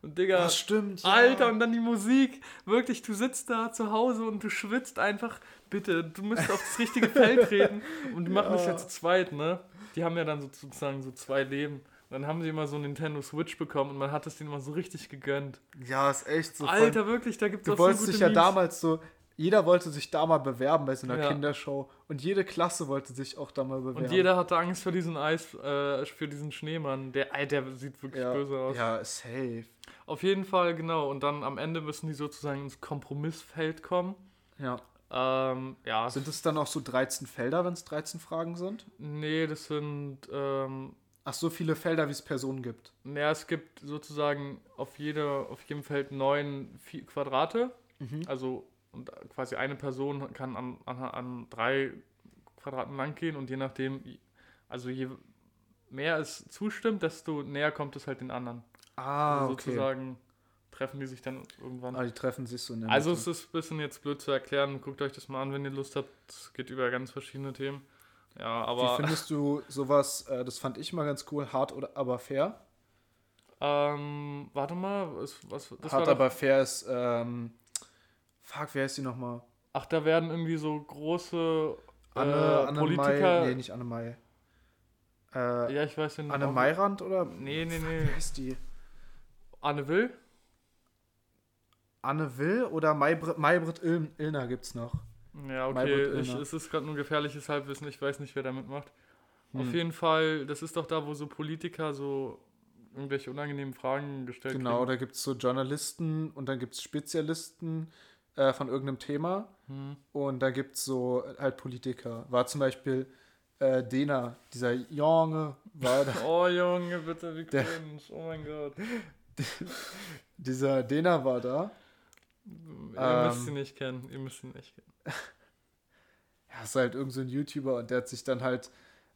Und Digga, Das stimmt. Ja. Alter, und dann die Musik. Wirklich, du sitzt da zu Hause und du schwitzt einfach. Bitte, du musst auf das richtige Feld treten. Und die machen das Ja. ja zu zweit, ne? Die haben ja dann so- sozusagen so zwei Leben. Und dann haben sie immer so einen Nintendo Switch bekommen und man hat es denen immer so richtig gegönnt. Ja, ist echt so. Alter, wirklich, da gibt es du auch so wolltest gute dich ja Memes. damals so. Jeder wollte sich da mal bewerben bei so einer Ja. Kindershow. Und jede Klasse wollte sich auch da mal bewerben. Und jeder hatte Angst vor diesen Eis, äh, für diesen Schneemann. Der, der sieht wirklich ja, böse aus. Ja, safe. Auf jeden Fall, genau. Und dann am Ende müssen die sozusagen ins Kompromissfeld kommen. Ja. Ähm, ja, Sind es dann auch so 13 Felder, wenn es 13 Fragen sind? nee, das sind, ähm, Ach, so viele Felder, wie es Personen gibt. naja, es gibt sozusagen auf, jede, auf jedem Feld neun Quadrate. Mhm. Also und quasi eine Person kann an, an, an drei Quadraten lang gehen und je nachdem, also je mehr es zustimmt, desto näher kommt es halt den anderen. Ah, also okay. sozusagen treffen die sich dann irgendwann. Ah, die treffen sich so in der Also Mitte. es ist ein bisschen jetzt blöd zu erklären. Guckt euch das mal an, wenn ihr Lust habt. Es geht über ganz verschiedene Themen. Ja, Wie aber findest du sowas, äh, das fand ich mal ganz cool, hart oder aber fair? ähm, warte mal, was, was das hart aber fair ist, ähm, fuck, wer ist die nochmal? Ach, da werden irgendwie so große Anne, äh, Anne Politiker. Mai, nee, nicht Anne Mai. Äh, ja, ich weiß den Anne Mayrand oder? Nee, nee, Fuck, nee. Wer ist die? Anne Will? Anne Will oder Maybrit, Maybrit Il Illner gibt's noch? Ja, okay. Ich, es ist gerade nur gefährliches Halbwissen. Ich weiß nicht, wer da mitmacht. Auf Hm. jeden Fall, das ist doch da, wo so Politiker so irgendwelche unangenehmen Fragen gestellt Genau, kriegen. da gibt's so Journalisten und dann gibt's Spezialisten äh, von irgendeinem Thema Hm. und da gibt's so halt Politiker. War zum Beispiel äh, Dena, dieser Junge, war da. Oh Junge, bitte, wie Der- cringe. Oh mein Gott. dieser Dena war da. Ihr Ähm. müsst ihn nicht kennen. Ihr müsst ihn nicht kennen. Ja, ist halt irgend so ein YouTuber und der hat sich dann halt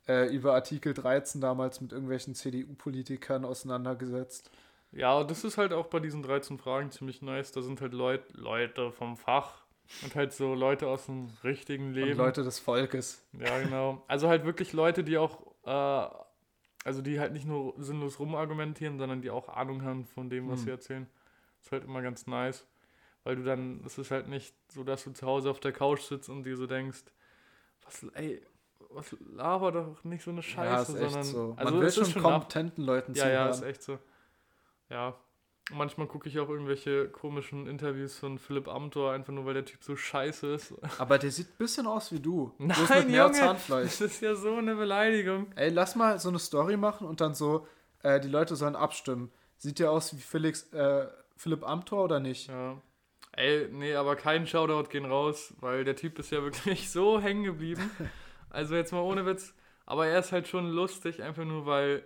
äh, über Artikel 13 damals mit irgendwelchen CDU-Politikern auseinandergesetzt. Ja, und das ist halt auch bei diesen 13 Fragen ziemlich nice. Da sind halt Leut, Leute vom Fach und halt so Leute aus dem richtigen Und Leben. Leute des Volkes. Ja, genau. Also halt wirklich Leute, die auch, äh, also die halt nicht nur sinnlos rumargumentieren, sondern die auch Ahnung haben von dem, was Hm. sie erzählen. ist halt immer ganz nice. Weil du dann, es ist halt nicht so, dass du zu Hause auf der Couch sitzt und dir so denkst, was, ey, was laber doch nicht so eine Scheiße, ja, ist echt sondern. so. Also Man will es ist schon nach- kompetenten Leuten Ja, ja, ist zuhören. echt so. Ja. Manchmal gucke ich auch irgendwelche komischen Interviews von Philipp Amthor, einfach nur weil der Typ so scheiße ist. Aber der sieht ein bisschen aus wie du. Nein, Bloß mit mehr Junge, Zahnfleisch. Das ist ja so eine Beleidigung. Ey, lass mal so eine Story machen und dann so, äh, die Leute sollen abstimmen. Sieht der aus wie Felix, äh, Philipp Amthor oder nicht? Ja. Ey, nee, aber kein Shoutout gehen raus, weil der Typ ist ja wirklich so hängen geblieben. Also jetzt mal ohne Witz. Aber er ist halt schon lustig, einfach nur weil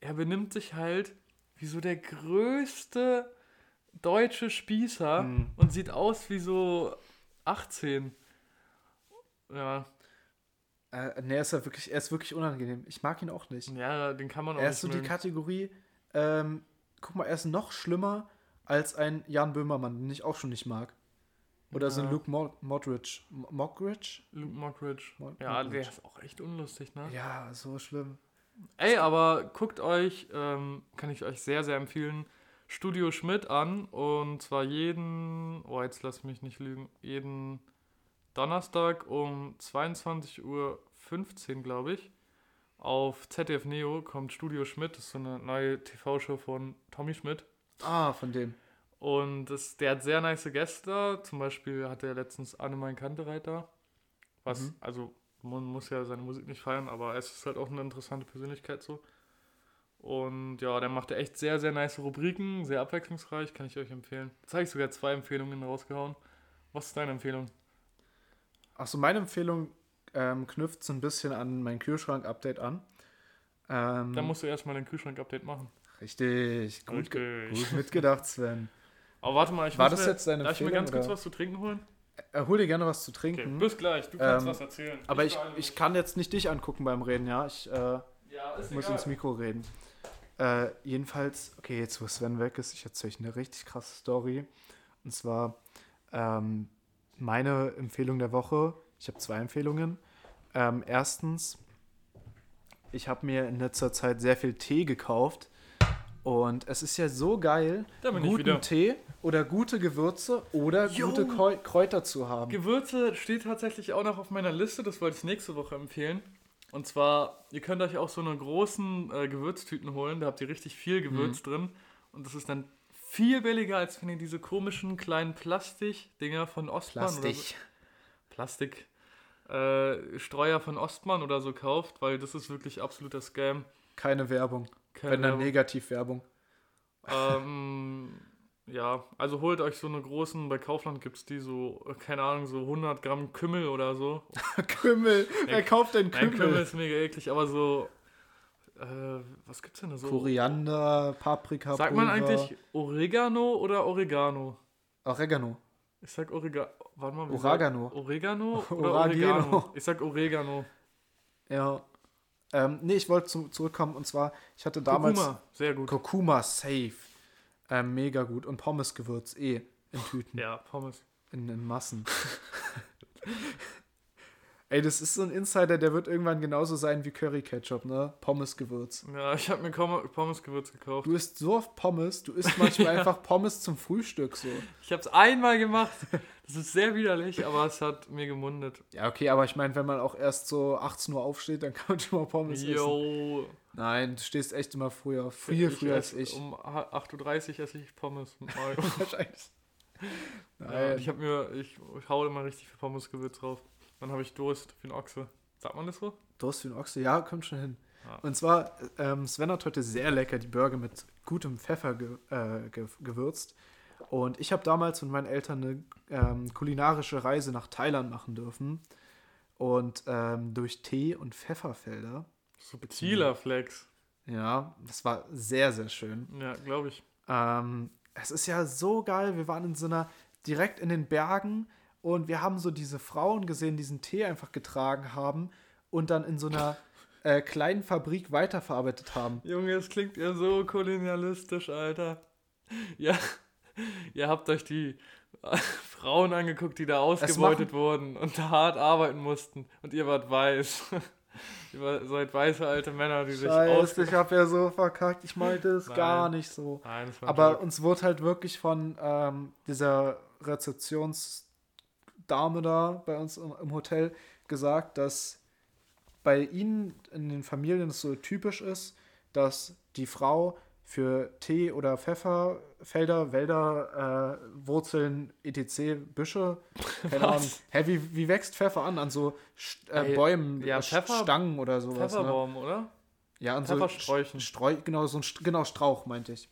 er benimmt sich halt wie so der größte deutsche Spießer Hm. und sieht aus wie so 18. Ja, Äh, nee, ist er, wirklich, er ist wirklich unangenehm. Ich mag ihn auch nicht. ja, den kann man auch Er nicht ist so die. Kategorie, ähm, guck mal, er ist noch schlimmer als ein Jan Böhmermann, den ich auch schon nicht mag. Oder so ein Ja. Luke Mo Modric. Mo- Mockridge? Luke Mockridge. Mo- Ja, Mockridge. der ist auch echt unlustig, ne? Ja, so schlimm. Ey, aber guckt euch, ähm, kann ich euch sehr, sehr empfehlen, Studio Schmidt an. Und zwar jeden, oh, jetzt lass mich nicht lügen, jeden Donnerstag um 22.15 Uhr, glaube ich. Auf ZDF Neo kommt Studio Schmidt, das ist so eine neue TV-Show von Tommy Schmidt. Ah, von dem. Und das, der hat sehr nice Gäste. Zum Beispiel hatte er letztens Annemein Kantereit Was, Mhm. also man muss ja seine Musik nicht feiern, aber es ist halt auch eine interessante Persönlichkeit so. Und ja, der macht echt sehr, sehr nice Rubriken, sehr abwechslungsreich, kann ich euch empfehlen. Jetzt habe ich sogar zwei Empfehlungen rausgehauen. Was ist deine Empfehlung? Achso, meine Empfehlung ähm, knüpft so ein bisschen an mein Kühlschrank-Update an. Ähm, Da musst du erstmal ein Kühlschrank-Update machen. richtig, gut, Richtig. gut mitgedacht, Sven. Aber warte mal, ich War muss das mir, jetzt deine Darf ich mir Empfehlung, ganz kurz oder? was zu trinken holen? Äh, hol dir gerne was zu Okay, trinken. bis gleich, du kannst Ähm, was erzählen. aber ich, ich mich. kann jetzt nicht dich angucken beim Reden, ja. Ich äh, Ja, muss egal. ins Mikro reden. Äh, jedenfalls, okay, jetzt wo Sven weg ist, ich erzähle euch eine richtig krasse Story. Und zwar ähm, meine Empfehlung der Woche. Ich habe zwei Empfehlungen. Ähm, erstens, ich habe mir in letzter Zeit sehr viel Tee gekauft. Und es ist ja so geil, Da bin ich guten. Tee oder gute Gewürze oder Jo. gute Kräu- Kräuter zu haben. Gewürze steht tatsächlich auch noch auf meiner Liste, das wollte ich nächste Woche empfehlen. Und zwar, ihr könnt euch auch so eine großen äh, Gewürztüten holen, da habt ihr richtig viel Gewürz drin. Und das ist dann viel billiger, als wenn ihr diese komischen kleinen Plastikdinger von Ostmann oder so, Plastik. Plastik äh, Streuer von Ostmann oder so kauft, weil das ist wirklich absoluter Scam. Keine Werbung. Keine Wenn dann Werbung. Negativwerbung. Ähm, ja, also holt euch so eine großen, bei Kaufland gibt es die so, äh, keine Ahnung, so 100 Gramm Kümmel oder so. Kümmel. Wer kauft denn Nein, Kümmel? Kümmel ist mega eklig, aber so, äh, was gibt's denn da so? Koriander, Paprika. Sagt man eigentlich Oregano oder Oregano? Oregano. Ich sag Oregano. Warte mal. Sag, Oregano oder Oragano. Oregano? Ich sag Oregano. Ja. Ähm, nee, ich wollte zu, zurückkommen und zwar, ich hatte damals. Kurkuma, sehr gut. Kurkuma, safe. Ähm, mega gut. Und Pommesgewürz eh in Tüten. Ja, Pommes. In, in Massen. Ey, das ist so ein Insider, der wird irgendwann genauso sein wie Curry Ketchup, ne? Pommesgewürz. Ja, ich habe mir Pommesgewürz gekauft. Du isst so oft Pommes, du isst manchmal Ja. einfach Pommes zum Frühstück so. Ich habe es einmal gemacht. Das ist sehr widerlich, aber es hat mir gemundet. Ja, okay, aber ich meine, wenn man auch erst so 18 Uhr aufsteht, dann kann man schon mal Pommes essen. Yo. Nein, du stehst echt immer früher. Viel früher als ich. Um 8.30 Uhr esse ich Pommes mit Mayo. Wahrscheinlich. ja, Nein. ich habe mir, ich, ich hau immer richtig viel Pommesgewürz drauf. Dann habe ich Durst wie ein Ochse. Sagt man das so? Durst wie ein Ochse, ja, kommt schon hin. Ja. Und zwar, ähm, Sven hat heute sehr lecker die Burger mit gutem Pfeffer ge äh, ge gewürzt. Und ich habe damals mit meinen Eltern eine ähm, kulinarische Reise nach Thailand machen dürfen. Und ähm, durch Tee- und Pfefferfelder. Subtiler Flex. Ja, das war sehr, sehr schön. Ja, glaube ich. Ähm, es ist ja so geil. Wir waren in so einer, direkt in den Bergen und wir haben so diese Frauen gesehen, die diesen Tee einfach getragen haben und dann in so einer äh, kleinen Fabrik weiterverarbeitet haben. Junge, es klingt ja so kolonialistisch, Alter. Ja, ihr habt euch die äh, Frauen angeguckt, die da ausgebeutet wurden und da hart arbeiten mussten. Und ihr wart weiß. ihr seid weiße alte Männer, die sich Scheiße, aus... ich habe ja so verkackt. Ich meinte es Nein. gar nicht so. Nein, Aber Joke. uns wurde halt wirklich von ähm, dieser Rezeptionsdame da bei uns im, im Hotel gesagt, dass bei ihnen in den Familien es so typisch ist, dass die Frau für Tee- oder Pfefferfelder, Wälder, äh, Wurzeln, etc., Büsche, keine? Ahnung. Hä, wie, wie wächst Pfeffer an? An so St äh, Bäumen, ja, Pfeffer- Stangen oder sowas. Ne? Pfefferbaum, oder? Ja, an so Pfeffersträuchen. Streu, genau, so ein St- genau, Strauch, meinte ich.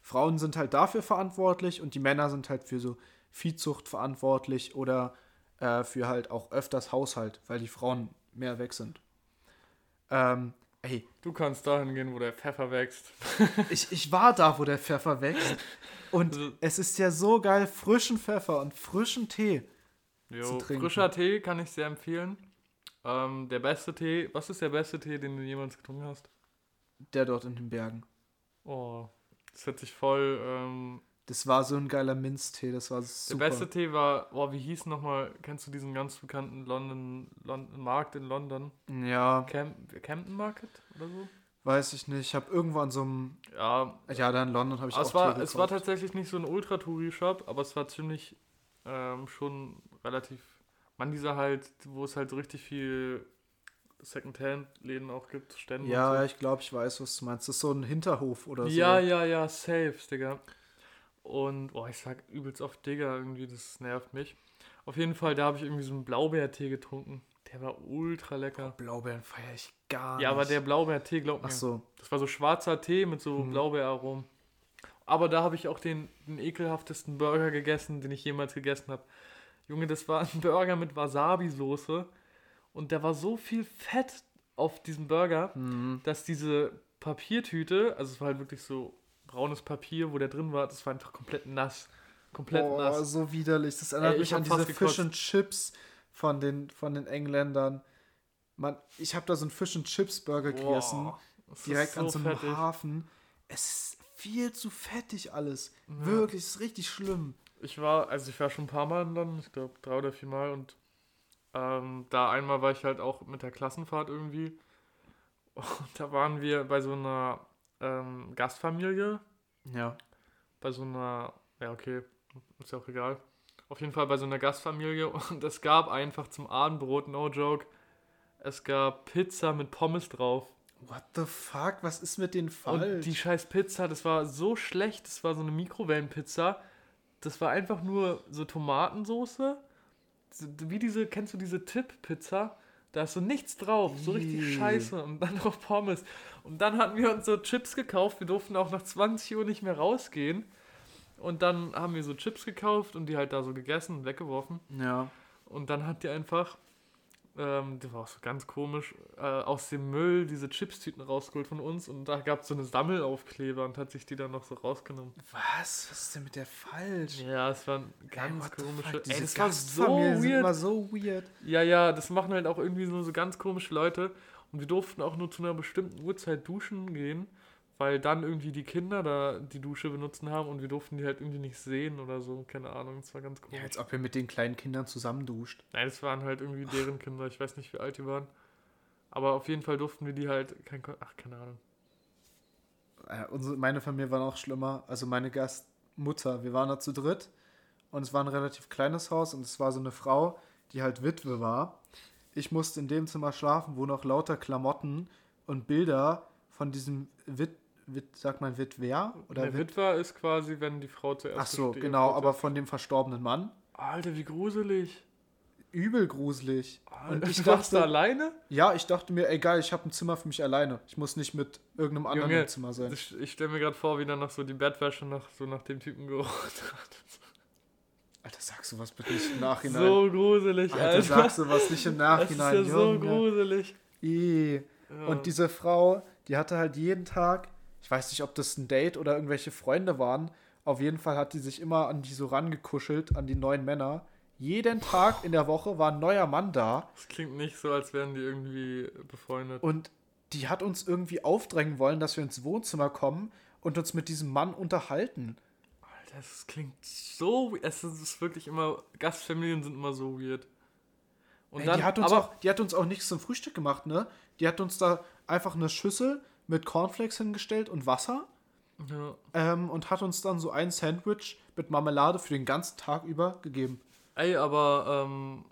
Frauen sind halt dafür verantwortlich und die Männer sind halt für so Viehzucht verantwortlich oder äh, für halt auch öfters Haushalt, weil die Frauen mehr weg sind. Ähm, ey, Du kannst dahin gehen, wo der Pfeffer wächst. ich, ich war da, wo der Pfeffer wächst und Also- es ist ja so geil, frischen Pfeffer und frischen Tee. Jo, trinken. frischer Tee kann ich sehr empfehlen. Ähm, der beste Tee, was ist der beste Tee, den du jemals getrunken hast? Der dort in den Bergen. Oh, das hört sich voll. Ähm, Das war so ein geiler Minztee, das war der super. beste Tee war, oh, wie hieß nochmal? Kennst du diesen ganz bekannten London, London Markt in London? Ja, Camp, Campton Market oder so? weiß ich nicht. Ich habe irgendwo an so einem, Ja, ja, da in London habe ich auch es war, Tee es war tatsächlich nicht so ein Ultra-Touri-Shop, aber es war ziemlich ähm, schon relativ. Man, dieser halt, wo es halt so richtig viel Secondhand-Läden auch gibt, Stände. Ja, so. ich glaube, ich weiß, was du meinst. Das ist so ein Hinterhof oder so. Ja, ja, ja, safe, Digga. Und, boah, ich sag übelst oft Digga, irgendwie, das nervt mich. Auf jeden Fall, da habe ich irgendwie so einen Blaubeertee getrunken. Der war ultra lecker. Blaubeeren feiere ich gar Ja, aber nicht. der Blaubeertee, glaub mir. Ach so. Das war so schwarzer Tee mit so Mhm. Blaubeeraromen. Aber da habe ich auch den, den ekelhaftesten Burger gegessen, den ich jemals gegessen habe. Junge, das war ein Burger mit Wasabi-Soße. Und da war so viel Fett auf diesem Burger, Mhm. dass diese Papiertüte, also es war halt wirklich so braunes Papier, wo der drin war, das war einfach komplett nass. Komplett Boah, nass. so widerlich. Das erinnert Ey, mich ich an diese. Fish and Chips von den, von den Engländern. Man, ich habe da so einen Fish and Chips Burger gegessen, direkt an so einem fettig. Hafen. Es ist viel zu fettig alles. Ja. Wirklich, es ist richtig schlimm. Ich war, also ich war schon ein paar Mal in London, ich glaube drei oder vier Mal und ähm, da einmal war ich halt auch mit der Klassenfahrt irgendwie. Und da waren wir bei so einer ähm, Gastfamilie, Ja. bei so einer, ja okay, ist ja auch egal. Auf jeden Fall bei so einer Gastfamilie und es gab einfach zum Abendbrot, no joke, es gab Pizza mit Pommes drauf. What the fuck? Was ist mit den falsch? Und die scheiß Pizza, das war so schlecht, das war so eine Mikrowellenpizza. Das war einfach nur so Tomatensoße. So- Wie diese, kennst du diese Tipp-Pizza? Da ist so nichts drauf, so richtig Ih. scheiße. Und dann noch Pommes. Und dann hatten wir uns so Chips gekauft. Wir durften auch nach 20 Uhr nicht mehr rausgehen. Und dann haben wir so Chips gekauft und die halt da so gegessen und weggeworfen. ja. Und dann hat die einfach, ähm, das war auch so ganz komisch, äh, aus dem Müll diese Chipstüten rausgeholt von uns und da gab es so eine Sammelaufkleber und hat sich die dann noch so rausgenommen. Was? Was ist denn mit der falsch? Ja, es waren Ey, ganz the komische. Ey, das war so weird. so weird. Ja, ja, das machen halt auch irgendwie so, so ganz komische Leute. Und wir durften auch nur zu einer bestimmten Uhrzeit duschen gehen, weil dann irgendwie die Kinder da die Dusche benutzen haben und wir durften die halt irgendwie nicht sehen oder so. Keine Ahnung, das war ganz komisch. Ja, als ob ihr mit den kleinen Kindern zusammen duscht. Nein, das waren halt irgendwie deren Kinder. Ich weiß nicht, wie alt die waren. Aber auf jeden Fall durften wir die halt. Kein, ach, keine Ahnung. Äh, meine Familie war noch schlimmer. Also meine Gastmutter, wir waren da zu dritt und es war ein relativ kleines Haus und es war so eine Frau, die halt Witwe war. Ich musste in dem Zimmer schlafen, wo noch lauter Klamotten und Bilder von diesem Wit, Wit sag mal Witwer oder Der Wit Witwer ist quasi, wenn die Frau zuerst. Ach so, genau, aber von dem verstorbenen Mann. Alter, wie gruselig. Übel gruselig. Und Alter, ich du warst da dachte, alleine? ja, ich dachte mir, egal, ich habe ein Zimmer für mich alleine. Ich muss nicht mit irgendeinem anderen Junge, im Zimmer sein. Ich, ich stelle mir gerade vor, wie dann noch so die Bettwäsche nach, so nach dem Typen gerochen hat. Alter, sagst du was bitte nicht im Nachhinein? So gruselig, Alter, Alter. sagst du was nicht im das ist Nachhinein, ja so gruselig. Ih. Ja. Und diese Frau, die hatte halt jeden Tag, ich weiß nicht, ob das ein Date oder irgendwelche Freunde waren, auf jeden Fall hat die sich immer an die so rangekuschelt, an die neuen Männer. Jeden Tag in der Woche war ein neuer Mann da Das klingt nicht so, als wären die irgendwie befreundet. und die hat uns irgendwie aufdrängen wollen, dass wir ins Wohnzimmer kommen und uns mit diesem Mann unterhalten. Alter, das klingt so. Es ist wirklich immer. Gastfamilien sind immer so weird. Und Ey, dann, die, hat uns aber, auch, die hat uns auch nichts zum Frühstück gemacht, ne? Die hat uns da einfach eine Schüssel mit Cornflakes hingestellt und Wasser ja. ähm, und hat uns dann so ein Sandwich mit Marmelade für den ganzen Tag über gegeben. Ey, aber, ähm,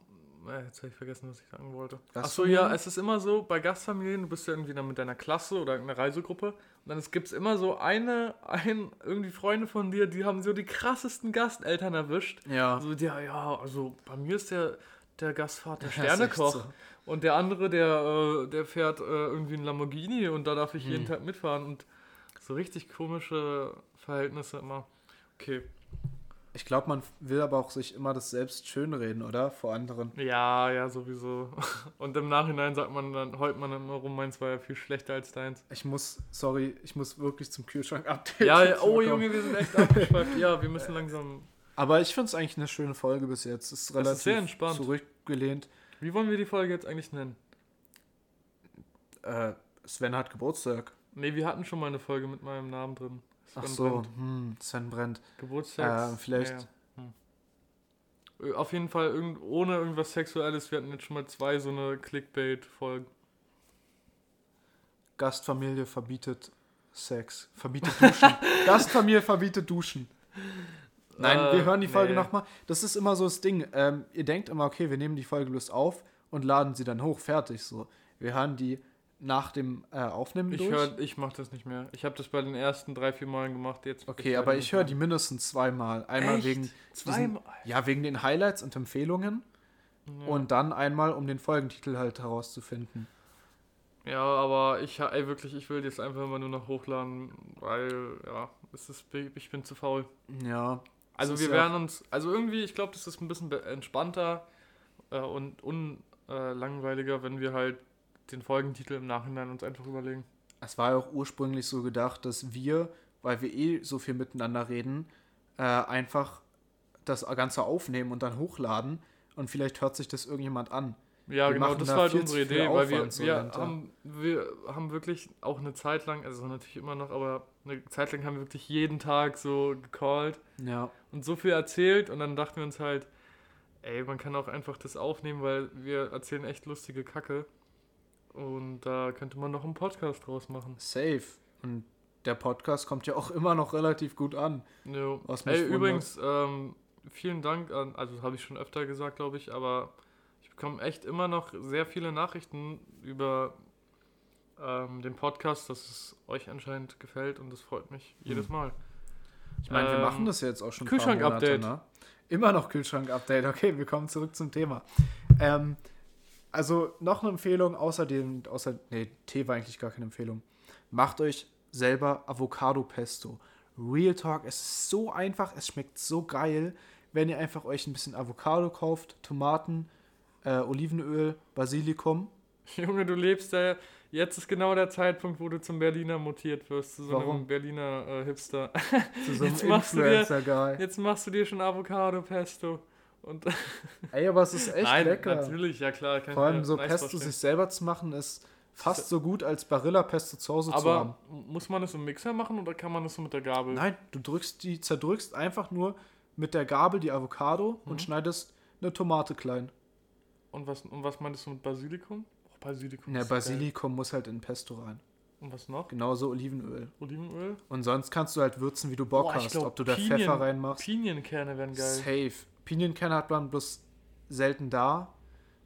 äh, jetzt habe ich vergessen, was ich sagen wollte. Achso, ja, es ist immer so, bei Gastfamilien, du bist ja irgendwie dann mit deiner Klasse oder einer Reisegruppe und dann gibt es immer so eine, ein, irgendwie Freunde von dir, die haben so die krassesten Gasteltern erwischt. Ja. Also, der, ja, also bei mir ist der, der Gastvater Sternekoch. so. Und der andere, der, äh, der fährt äh, irgendwie einen Lamborghini und da darf ich Hm. jeden Tag mitfahren und so richtig komische Verhältnisse immer. Okay. Ich glaube, man will aber auch sich immer das selbst schönreden, oder? Vor anderen. Ja, ja, sowieso. Und im Nachhinein sagt man dann, heult man dann immer rum, meins war ja viel schlechter als deins. Ich muss, sorry, ich muss wirklich zum Kühlschrank updaten. Ja, ja oh Junge, wir sind echt abgeschweift. Ja, wir müssen langsam. Aber ich finde es eigentlich eine schöne Folge bis jetzt. Es ist relativ sehr entspannt. zurückgelehnt. Wie wollen wir die Folge jetzt eigentlich nennen? Äh, Sven hat Geburtstag. Nee, wir hatten schon mal eine Folge mit meinem Namen drin. Ach Sven so, Brennt. hm, Sven brennt. Geburtstags. Äh, vielleicht- Ja, ja. Hm. Äh, Auf jeden Fall irgend, ohne irgendwas Sexuelles. Wir hatten jetzt schon mal zwei so eine Clickbait-Folgen. Gastfamilie verbietet Sex. Verbietet Duschen. Gastfamilie verbietet Duschen. Nein, Äh, wir hören die Folge nee. nochmal. Das ist immer so das Ding. Ähm, ihr denkt immer, okay, wir nehmen die Folge bloß auf und laden sie dann hoch. Fertig so. Wir hören die nach dem äh, Aufnehmen Ich durch. höre, ich mache das nicht mehr. Ich habe das bei den ersten drei, vier Malen gemacht. Jetzt okay, aber ich höre die mindestens zweimal. Einmal Echt? wegen zweimal. ja, wegen den Highlights und Empfehlungen Ja. und dann einmal, um den Folgentitel halt herauszufinden. Ja, aber ich, ey, wirklich, ich will jetzt einfach immer nur noch hochladen, weil, ja, es ist, ich bin zu faul. Ja. Also wir werden uns, also irgendwie, ich glaube, das ist ein bisschen entspannter äh, und unlangweiliger, wenn wir halt den Folgentitel im Nachhinein uns einfach überlegen. Es war ja auch ursprünglich so gedacht, dass wir, weil wir eh so viel miteinander reden, äh, einfach das Ganze aufnehmen und dann hochladen und vielleicht hört sich das irgendjemand an. Ja, Wir genau, das da war halt unsere Idee, weil wir, so wir, dahinter. haben, wir haben wirklich auch eine Zeit lang, also natürlich immer noch, aber eine Zeit lang haben wir wirklich jeden Tag so gecallt Ja. und so viel erzählt und dann dachten wir uns halt, ey, man kann auch einfach das aufnehmen, weil wir erzählen echt lustige Kacke und da könnte man noch einen Podcast draus machen. Safe. Und der Podcast kommt ja auch immer noch relativ gut an. Jo. Was mich Ey, wundert. übrigens, ähm, vielen Dank an, also das habe ich schon öfter gesagt, glaube ich, aber ich bekomme echt immer noch sehr viele Nachrichten über ähm, den Podcast, dass es euch anscheinend gefällt und das freut mich jedes Hm. Mal. Ich meine, wir Ähm, machen das ja jetzt auch schon Kühlschrank-Update. Ne? Immer noch Kühlschrank-Update. Okay, wir kommen zurück zum Thema. Ähm, also noch eine Empfehlung, außer dem, außer, nee, Tee war eigentlich gar keine Empfehlung. Macht euch selber Avocado-Pesto. Real Talk, es ist so einfach, es schmeckt so geil, wenn ihr einfach euch ein bisschen Avocado kauft, Tomaten, äh, Olivenöl, Basilikum. Junge, du lebst da. Jetzt ist genau der Zeitpunkt, wo du zum Berliner mutiert wirst, zu so Warum? einem Berliner äh, Hipster. Zu so einem Jetzt machst du dir- Influencer-Guy. Jetzt machst du dir schon Avocado-Pesto. Und Ey, aber es ist echt Nein, lecker. natürlich, ja klar. Vor allem so Pesto vorstellen. sich selber zu machen, ist fast so gut als Barilla-Pesto zu Hause zu haben. Aber muss man das im Mixer machen oder kann man das so mit der Gabel? Nein, du drückst die, zerdrückst einfach nur mit der Gabel die Avocado Mhm. und schneidest eine Tomate klein. Und was, und was meinst du mit Basilikum? Oh, Basilikum. Der ist geil. Basilikum muss halt in Pesto rein. Und was noch? Genauso Olivenöl. Olivenöl? Und sonst kannst du halt würzen, wie du Bock Boah, hast. glaub, Ob du da Pinien- Pfeffer reinmachst. Pinienkerne wären geil. Safe. Pinienkerne hat man bloß selten da.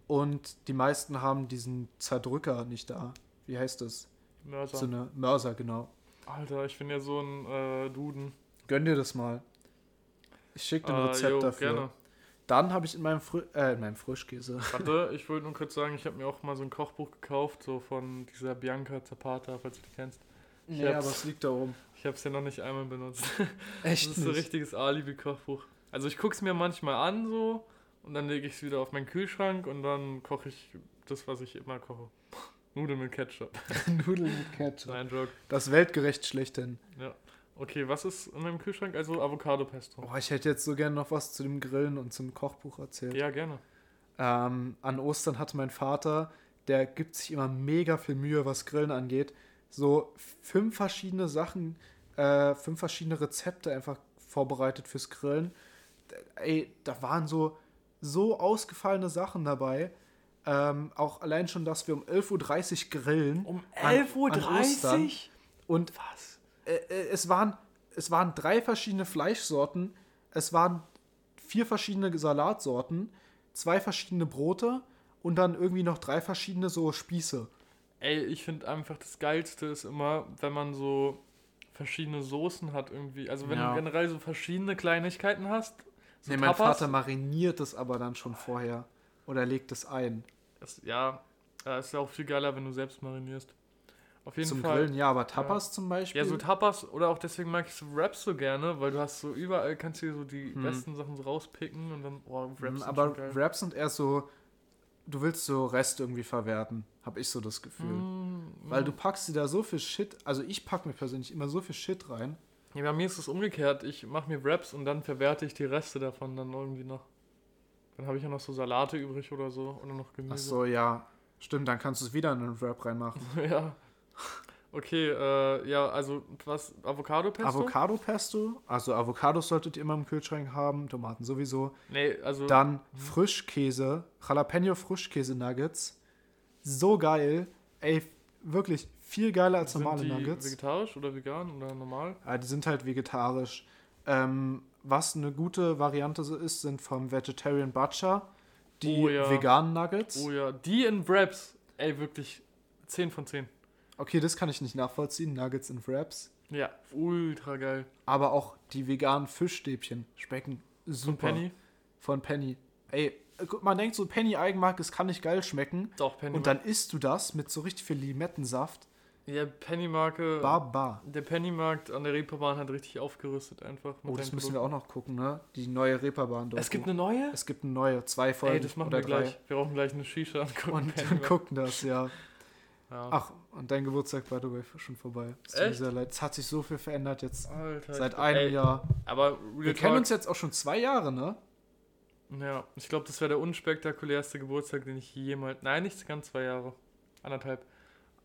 Und die meisten haben diesen Zerdrücker nicht da. Wie heißt das? Mörser. So eine Mörser, genau. Alter, ich bin ja so ein äh, Duden. Gönn dir das mal. Ich schicke dir ein Äh, Rezept jo, dafür. Gerne. Dann habe ich in meinem, Frü äh, in meinem Frischkäse. Warte, ich wollte nur kurz sagen, ich habe mir auch mal so ein Kochbuch gekauft, so von dieser Bianca Zapata, falls du die kennst. Ich Ja, aber es liegt da oben. Ich habe es ja noch nicht einmal benutzt. Echt Das ist so ein richtiges Alibi-Kochbuch. Also ich gucke es mir manchmal an so und dann lege ich es wieder auf meinen Kühlschrank und dann koche ich das, was ich immer koche. Nudeln mit Ketchup. Nudeln mit Ketchup. Nein, Joke. Das weltgerecht schlechthin. Ja. Okay, was ist in meinem Kühlschrank? Also Avocado-Pesto. Oh, ich hätte jetzt so gerne noch was zu dem Grillen und zum Kochbuch erzählt. Ja, gerne. Ähm, an Ostern hatte mein Vater, der gibt sich immer mega viel Mühe, was Grillen angeht. So fünf verschiedene Sachen, äh, fünf verschiedene Rezepte einfach vorbereitet fürs Grillen. Ey, da waren so, so ausgefallene Sachen dabei. Ähm, auch allein schon, dass wir um 11.30 Uhr grillen. Um an- an Ostern. Und Was? Äh, äh, es, waren, es waren drei verschiedene Fleischsorten, es waren vier verschiedene Salatsorten, zwei verschiedene Brote und dann irgendwie noch drei verschiedene so Spieße. Ey, ich finde einfach das Geilste ist immer, wenn man so verschiedene Soßen hat irgendwie. Also wenn Ja. du generell so verschiedene Kleinigkeiten hast. So nee, mein Tapas, Vater mariniert es aber dann schon vorher oder legt es ein. ist, ja, ist ja auch viel geiler, wenn du selbst marinierst. Auf jeden Zum Fall. Grillen, ja, aber Tapas zum Beispiel. Ja, so Tapas oder auch deswegen mag ich so Wraps so gerne, weil du hast so überall kannst du so die Hm. besten Sachen so rauspicken und dann, Wraps Mm, sind aber. Wraps sind eher so, du willst so Reste irgendwie verwerten, habe ich so das Gefühl. Mm, Weil mm. du packst dir da so viel Shit, also ich pack mir persönlich immer so viel Shit rein. Ja, bei mir ist es umgekehrt. Ich mache mir Wraps und dann verwerte ich die Reste davon dann irgendwie noch. Dann habe ich ja noch so Salate übrig oder so oder noch Gemüse. Ach so, ja. Stimmt, dann kannst du es wieder in einen Wrap reinmachen. ja. Okay, äh, ja, also was, Avocado-Pesto? Avocado Pesto, also Avocados solltet ihr immer im Kühlschrank haben, Tomaten sowieso. Nee, also Dann Frischkäse, Jalapeno Frischkäse Nuggets. So geil. Ey, wirklich viel geiler als sind normale die Nuggets. vegetarisch oder vegan oder normal? Ja, die sind halt vegetarisch. Ähm, was eine gute Variante so ist, sind vom Vegetarian Butcher die Oh ja. veganen Nuggets. Oh ja, die in Wraps. Ey, wirklich 10 von 10. Okay, das kann ich nicht nachvollziehen, Nuggets in Wraps. Ja, ultra geil. Aber auch die veganen Fischstäbchen schmecken super. Und Penny? Von Penny. Ey, man denkt so, Penny Eigenmark, es kann nicht geil schmecken. Doch, Penny. Und dann isst du das mit so richtig viel Limettensaft. ja, Penny-Marke. Baba. Der Pennymarkt an der Reeperbahn hat richtig aufgerüstet einfach. Oh, das müssen wir auch noch gucken, ne? Die neue Reeperbahn dort. Es gibt eine neue? es gibt eine neue, zwei Folgen Ey, das machen wir gleich. Wir brauchen gleich eine Shisha und gucken. Und, und gucken das, ja. Ja. Ach, und dein Geburtstag, by the way, schon vorbei. Es tut mir Echt? sehr leid. Es hat sich so viel verändert jetzt. Alter. Seit einem ey, Jahr. Aber Wir Talk, kennen uns jetzt auch schon zwei Jahre, ne? Ja, ich glaube, das wäre der unspektakulärste Geburtstag, den ich jemals. Nein, nicht ganz zwei Jahre. Anderthalb.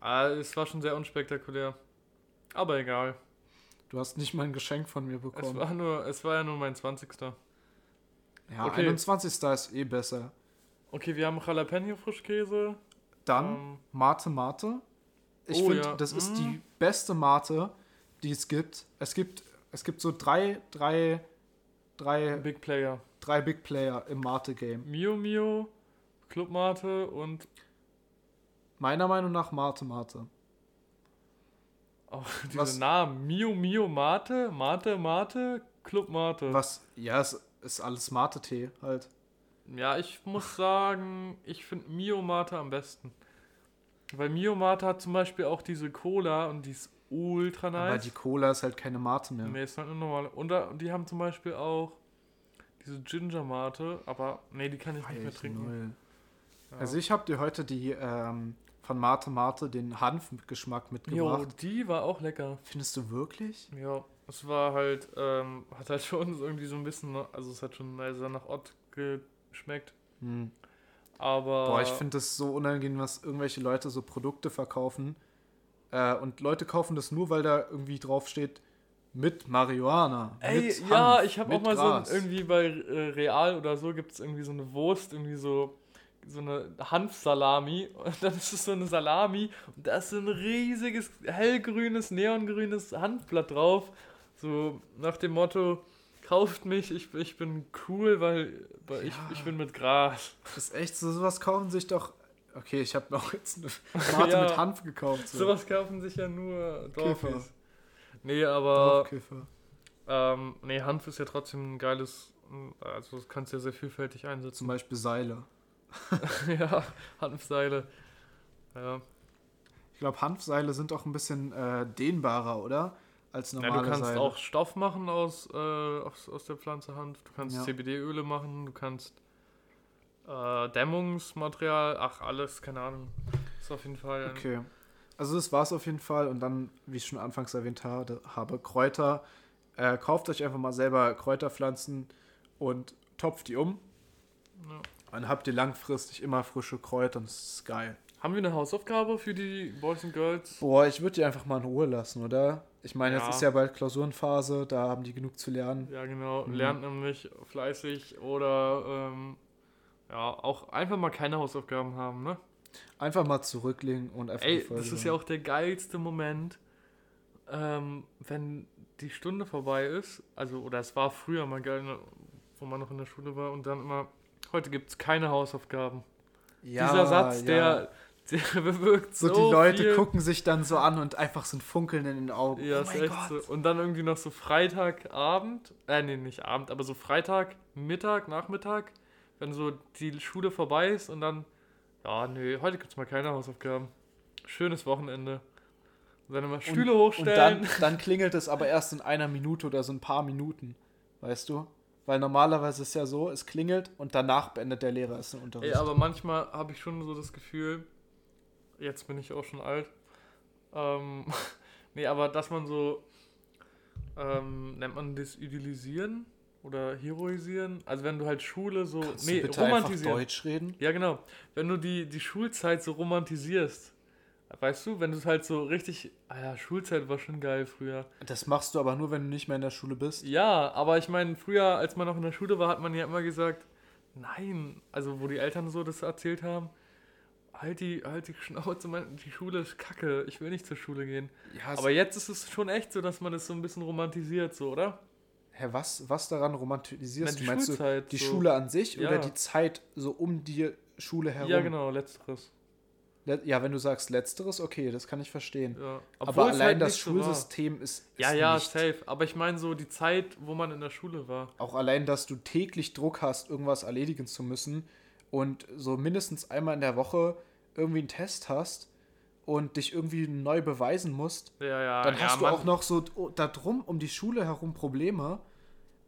Ah, es war schon sehr unspektakulär. Aber egal. Du hast nicht mal ein Geschenk von mir Es bekommen. war nur, es war ja nur mein 20. ja, okay. 21. ist eh besser. Okay, wir haben Jalapeno Frischkäse. Dann ähm, Mate Mate. Ich Oh, finde, ja. das ist die beste Mate, die es gibt. Es gibt, es gibt so drei, drei, drei, Big Player. drei Big Player im Mate-Game. Mio Mio, Club Mate und Meiner Meinung nach Mate Mate. auch diese Was- Namen. Mio Mio Mate, Mate Mate, Club Mate. Was, ja, es ist alles Mate-Tee halt. Ja, ich muss sagen, ich finde Mio Mate am besten. Weil Mio Mate hat zum Beispiel auch diese Cola und die ist ultra Aber nice. die Cola ist halt keine Mate mehr. Nee, ist halt eine normale. Und da, die haben zum Beispiel auch diese Ginger Mate, aber nee, die kann ich nicht mehr trinken. Ja. Also ich habe dir heute die ähm, von Mate Mate den Hanfgeschmack Jo, mitgebracht. die war auch lecker. Findest du wirklich? Ja, es war halt, ähm, hat halt schon irgendwie so ein bisschen, also es hat schon sehr nach Ott geschmeckt. Hm. Aber. Boah, ich finde das so unangenehm, was irgendwelche Leute so Produkte verkaufen. Äh, und Leute kaufen das nur, weil da irgendwie draufsteht, mit Marihuana. Ey, mit ja, Hanf, ich habe auch mal Gras. so ein, irgendwie bei äh, Real oder so gibt es irgendwie so eine Wurst, irgendwie so so eine Hanfsalami und dann ist es so eine Salami und da ist so ein riesiges hellgrünes, neongrünes Hanfblatt drauf. So nach dem Motto, kauft mich, ich, ich bin cool, weil, weil ich, Ja. ich bin mit Gras. Das ist echt so, sowas kaufen sich doch. Okay, ich habe mir auch jetzt eine Mate Ja. mit Hanf gekauft. So. Sowas kaufen sich ja nur. Dorfis. Nee, aber Dorfkiffer. ähm, nee, Hanf ist ja trotzdem ein geiles, also das kannst du ja sehr vielfältig einsetzen. Zum Beispiel Seile. ja, Hanfseile. Ja. Ich glaube, Hanfseile sind auch ein bisschen äh, dehnbarer, oder? Als ja, normale du kannst Seile. auch Stoff machen aus, äh, aus, aus der Pflanze Hanf. Du kannst Ja. CBD-Öle machen. Du kannst äh, Dämmungsmaterial. Ach, alles, keine Ahnung. Ist auf jeden Fall. Okay. Also das war es auf jeden Fall. Und dann, wie ich schon anfangs erwähnt habe, habe Kräuter. Äh, kauft euch einfach mal selber Kräuterpflanzen und topft die um. Ja. Dann habt ihr langfristig immer frische Kräuter und das ist geil. Haben wir eine Hausaufgabe für die Boys and Girls? Boah, ich würde die einfach mal in Ruhe lassen, oder? Ich meine, jetzt Ja. ist ja bald Klausurenphase, da haben die genug zu lernen. Ja, genau. Mhm. Lernt nämlich fleißig oder ähm, ja, auch einfach mal keine Hausaufgaben haben, ne? Einfach mal zurücklegen und einfach Ey, das ist ja auch der geilste Moment, ähm, wenn die Stunde vorbei ist. Also, oder es war früher mal geil, ne, wo man noch in der Schule war und dann immer, heute gibt es keine Hausaufgaben. Ja, Dieser Satz, ja. der, der bewirkt So, so, die Leute viel. gucken sich dann so an und einfach so ein Funkeln in den Augen. Ja, oh ist echt Gott. so. Und dann irgendwie noch so Freitagabend, äh, nee, nicht Abend, aber so Freitag, Mittag, Nachmittag, wenn so die Schule vorbei ist und dann, ja, nö, heute gibt's mal keine Hausaufgaben. Schönes Wochenende. Und dann immer Stühle und, hochstellen. Und dann, dann klingelt es aber erst in einer Minute oder so ein paar Minuten. Weißt du? Weil normalerweise ist es ja so, es klingelt und danach beendet der Lehrer es den Unterricht. Ey, aber manchmal habe ich schon so das Gefühl, jetzt bin ich auch schon alt, ähm, nee, aber dass man so, ähm, nennt man das Idealisieren oder Heroisieren? Also wenn du halt Schule so, Kannst nee, du bitte romantisieren. Deutsch reden? Ja, genau. Wenn du die, die Schulzeit so romantisierst, weißt du, wenn du es halt so richtig, ah ja, Schulzeit war schon geil früher. Das machst du aber nur, wenn du nicht mehr in der Schule bist. Ja, aber ich meine, früher, als man noch in der Schule war, hat man ja immer gesagt, nein, also wo die Eltern so das erzählt haben, halt die, halt die Schnauze, mein- die Schule ist kacke, ich will nicht zur Schule gehen. Ja, Aber jetzt ist es schon echt so, dass man es so ein bisschen romantisiert, so, oder? Hä, was, was daran romantisierst Na, du? Meinst Schulzeit, du die so. Schule an sich Ja. oder die Zeit so um die Schule herum? Ja, genau, letzteres. Le- Ja, wenn du sagst letzteres, okay, das kann ich verstehen. Ja. Aber allein halt das nicht so. Schulsystem ist, ist Ja, ja, nicht. safe. Aber ich meine so die Zeit, wo man in der Schule war. Auch allein, dass du täglich Druck hast, irgendwas erledigen zu müssen und so mindestens einmal in der Woche irgendwie einen Test hast und dich irgendwie neu beweisen musst, Ja, ja. dann ja, hast du Mann. auch noch so da drum um die Schule herum Probleme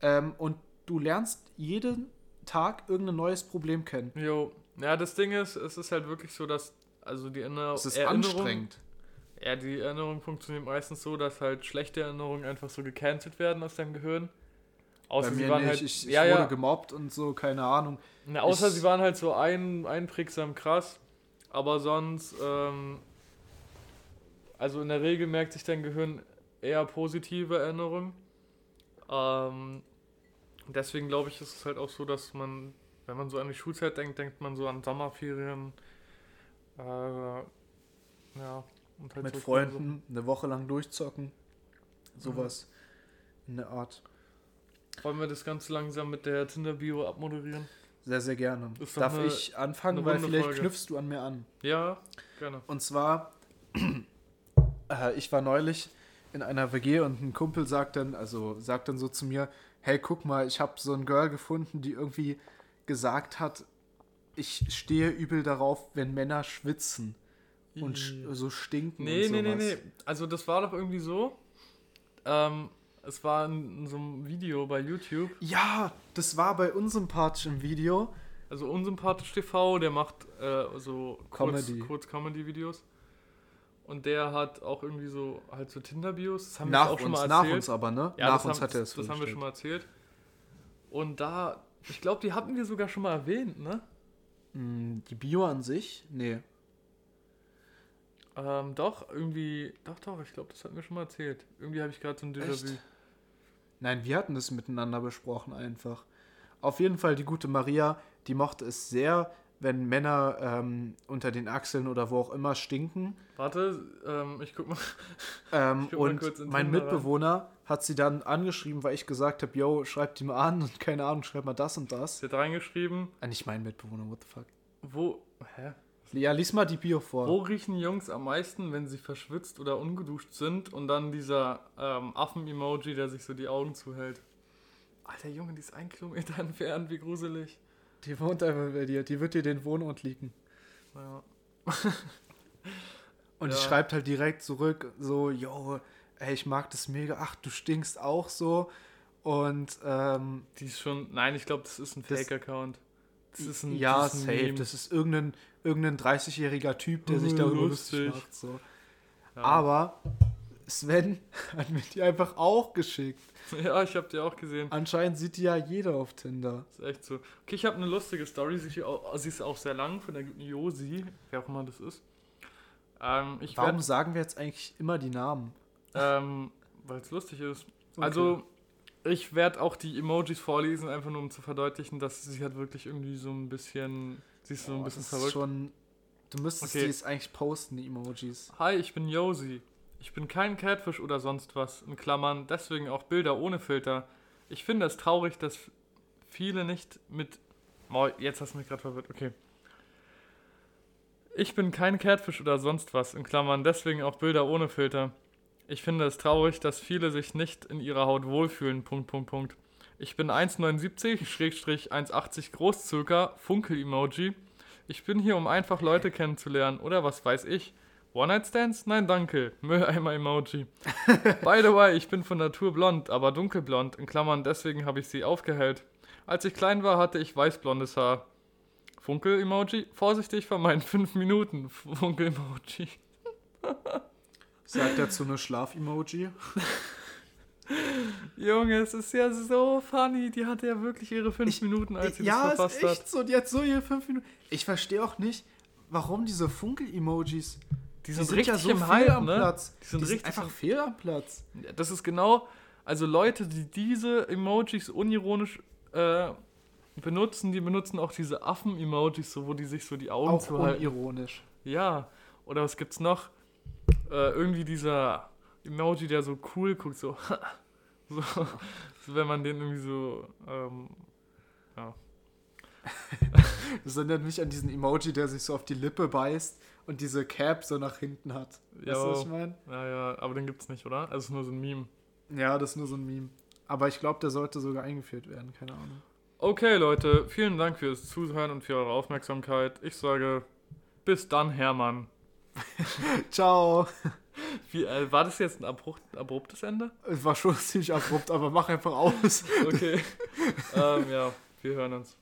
ähm, und du lernst jeden Tag irgendein neues Problem kennen. Jo. Ja, das Ding ist, es ist halt wirklich so, dass also die Erinner Es ist Erinnerung, anstrengend. Ja, die Erinnerung funktioniert meistens so, dass halt schlechte Erinnerungen einfach so gecancelt werden aus deinem Gehirn. Außer Bei sie mir waren nicht. halt. ich ich ja, wurde ja. gemobbt und so, keine Ahnung. Na, außer ich- sie waren halt so ein, einprägsam krass. Aber sonst, ähm, also in der Regel merkt sich dein Gehirn eher positive Erinnerungen. Ähm, deswegen glaube ich, ist es halt auch so, dass man, wenn man so an die Schulzeit denkt, denkt man so an Sommerferien. Äh, ja. Und halt Mit so- Freunden eine Woche lang durchzocken. Sowas in der Art. Wollen wir das Ganze langsam mit der Tinder-Bio abmoderieren? Sehr, sehr gerne. Darf eine- ich anfangen, weil vielleicht Folge. knüpfst du an mir an. Ja, gerne. Und zwar, äh, ich war neulich in einer WG und ein Kumpel sagt dann, also sagt dann so zu mir, hey, guck mal, ich habe so ein Girl gefunden, die irgendwie gesagt hat, ich stehe übel darauf, wenn Männer schwitzen und sch so stinken Nee, und nee, sowas. nee, nee. Also das war doch irgendwie so. Ähm, es war in, in so einem Video bei YouTube. Ja, das war bei im Video. Also unsympathisch TV, der macht äh, so kurz, Comedy. kurz Comedy-Videos. Und der hat auch irgendwie so halt so Tinder-Bios. Das haben nach wir auch schon uns, mal nach erzählt. uns aber, ne? Ja, nach uns haben, hat er es Das haben wir schon mal erzählt. Und da, ich glaube, die hatten wir sogar schon mal erwähnt, ne? Hm, Die Bio an sich? Nee. Ähm, doch, irgendwie, doch, doch, ich glaube, das hatten wir schon mal erzählt. Irgendwie habe ich gerade so ein Déjà-vu. Nein, wir hatten das miteinander besprochen einfach. Auf jeden Fall die gute Maria, die mochte es sehr, wenn Männer ähm, unter den Achseln oder wo auch immer stinken. Warte, ähm, ich guck mal. Ähm, Ich guck mal und in mein rein. Mitbewohner hat sie dann angeschrieben, weil ich gesagt habe, yo, schreib die mal an und keine Ahnung, schreib mal das und das. Sie hat reingeschrieben, Ah, nicht mein Mitbewohner, what the fuck. wo, hä? Ja, lies mal die Bio vor. Wo riechen Jungs am meisten, wenn sie verschwitzt oder ungeduscht sind? Und dann dieser ähm, Affen-Emoji, der sich so die Augen zuhält. Alter Junge, die ist ein Kilometer entfernt, wie gruselig. Die wohnt einfach bei dir, die wird dir den Wohnort liegen. Naja. Und Ja. die schreibt halt direkt zurück, so, yo, ey, ich mag das mega, ach, du stinkst auch so. Und ähm, Die ist schon, nein, ich glaube, das ist ein Fake-Account. Das ist ein, ja, das ist ein safe, Meme. das ist irgendein, irgendein 30-jähriger Typ, der sich darüber lustig. macht. So. Ja. Aber Sven hat mir die einfach auch geschickt. Ja, ich habe die auch gesehen. Anscheinend sieht die ja jeder auf Tinder. Das ist echt so. Okay, ich habe eine lustige Story. Sie ist, auch, sehr lang von der guten Josi, wer auch immer das ist. Ähm, Warum werde, sagen wir jetzt eigentlich immer die Namen? ähm, weil es lustig ist. Also, ich werde auch die Emojis vorlesen, einfach nur um zu verdeutlichen, dass sie hat wirklich irgendwie so ein bisschen, sie ist so ein Boah, bisschen verrückt. schon. Du müsstest Okay. die jetzt eigentlich posten, die Emojis. Hi, ich bin Josi. Ich bin kein Catfish oder sonst was. In Klammern, deswegen auch Bilder ohne Filter. Ich finde es traurig, dass viele nicht mit. Oh, jetzt hast du mich gerade verwirrt. Okay. Ich bin kein Catfish oder sonst was. In Klammern, deswegen auch Bilder ohne Filter. Ich finde es traurig, dass viele sich nicht in ihrer Haut wohlfühlen. Punkt, Punkt, Punkt. Ich bin 1,79, Schrägstrich 1,80 groß, circa, Funkel-Emoji. Ich bin hier, um einfach Leute kennenzulernen, oder was weiß ich. One-Night-Stands? Nein, danke. Mülleimer-Emoji. By the way, ich bin von Natur blond, aber dunkelblond, in Klammern, deswegen habe ich sie aufgehellt. Als ich klein war, hatte ich weißblondes Haar. Funkel-Emoji? Vorsichtig vermeiden, 5 Minuten. Funkel-Emoji. Sagt dazu eine Schlaf-Emoji. Junge, es ist ja so funny. Die hatte ja wirklich ihre 5 Ich- Minuten, als sie ja, das verfasst ist echt hat. so. Die hat so ihre fünf Minuten. Ich verstehe auch nicht, warum diese Funkel-Emojis. Die Die sind, sind richtig ja so im Hype, am ne? Platz. Die sind Die sind richtig einfach fehl am Platz. Ja, Das ist genau, also Leute, die diese Emojis unironisch äh, benutzen, die benutzen auch diese Affen-Emojis, so, wo die sich so die Augen Auch zuhalten. unironisch. Ja, oder was gibt's noch? Äh, irgendwie dieser Emoji, der so cool guckt, so, so, so wenn man den irgendwie so, ähm, Das erinnert mich an diesen Emoji, der sich so auf die Lippe beißt und diese Cap so nach hinten hat. Weißt Ja. du, was ich meine? ja, ja, aber den gibt's nicht, oder? Also es ist nur so ein Meme. Ja, das ist nur so ein Meme. Aber ich glaube, der sollte sogar eingeführt werden, keine Ahnung. Okay, Leute, vielen Dank fürs Zuhören und für eure Aufmerksamkeit. Ich sage, bis dann, Hermann. Ciao. Wie, äh, war das jetzt ein abrupt, abruptes Ende? Es war schon ziemlich abrupt, aber mach einfach aus. Okay. ähm, ja, wir hören uns.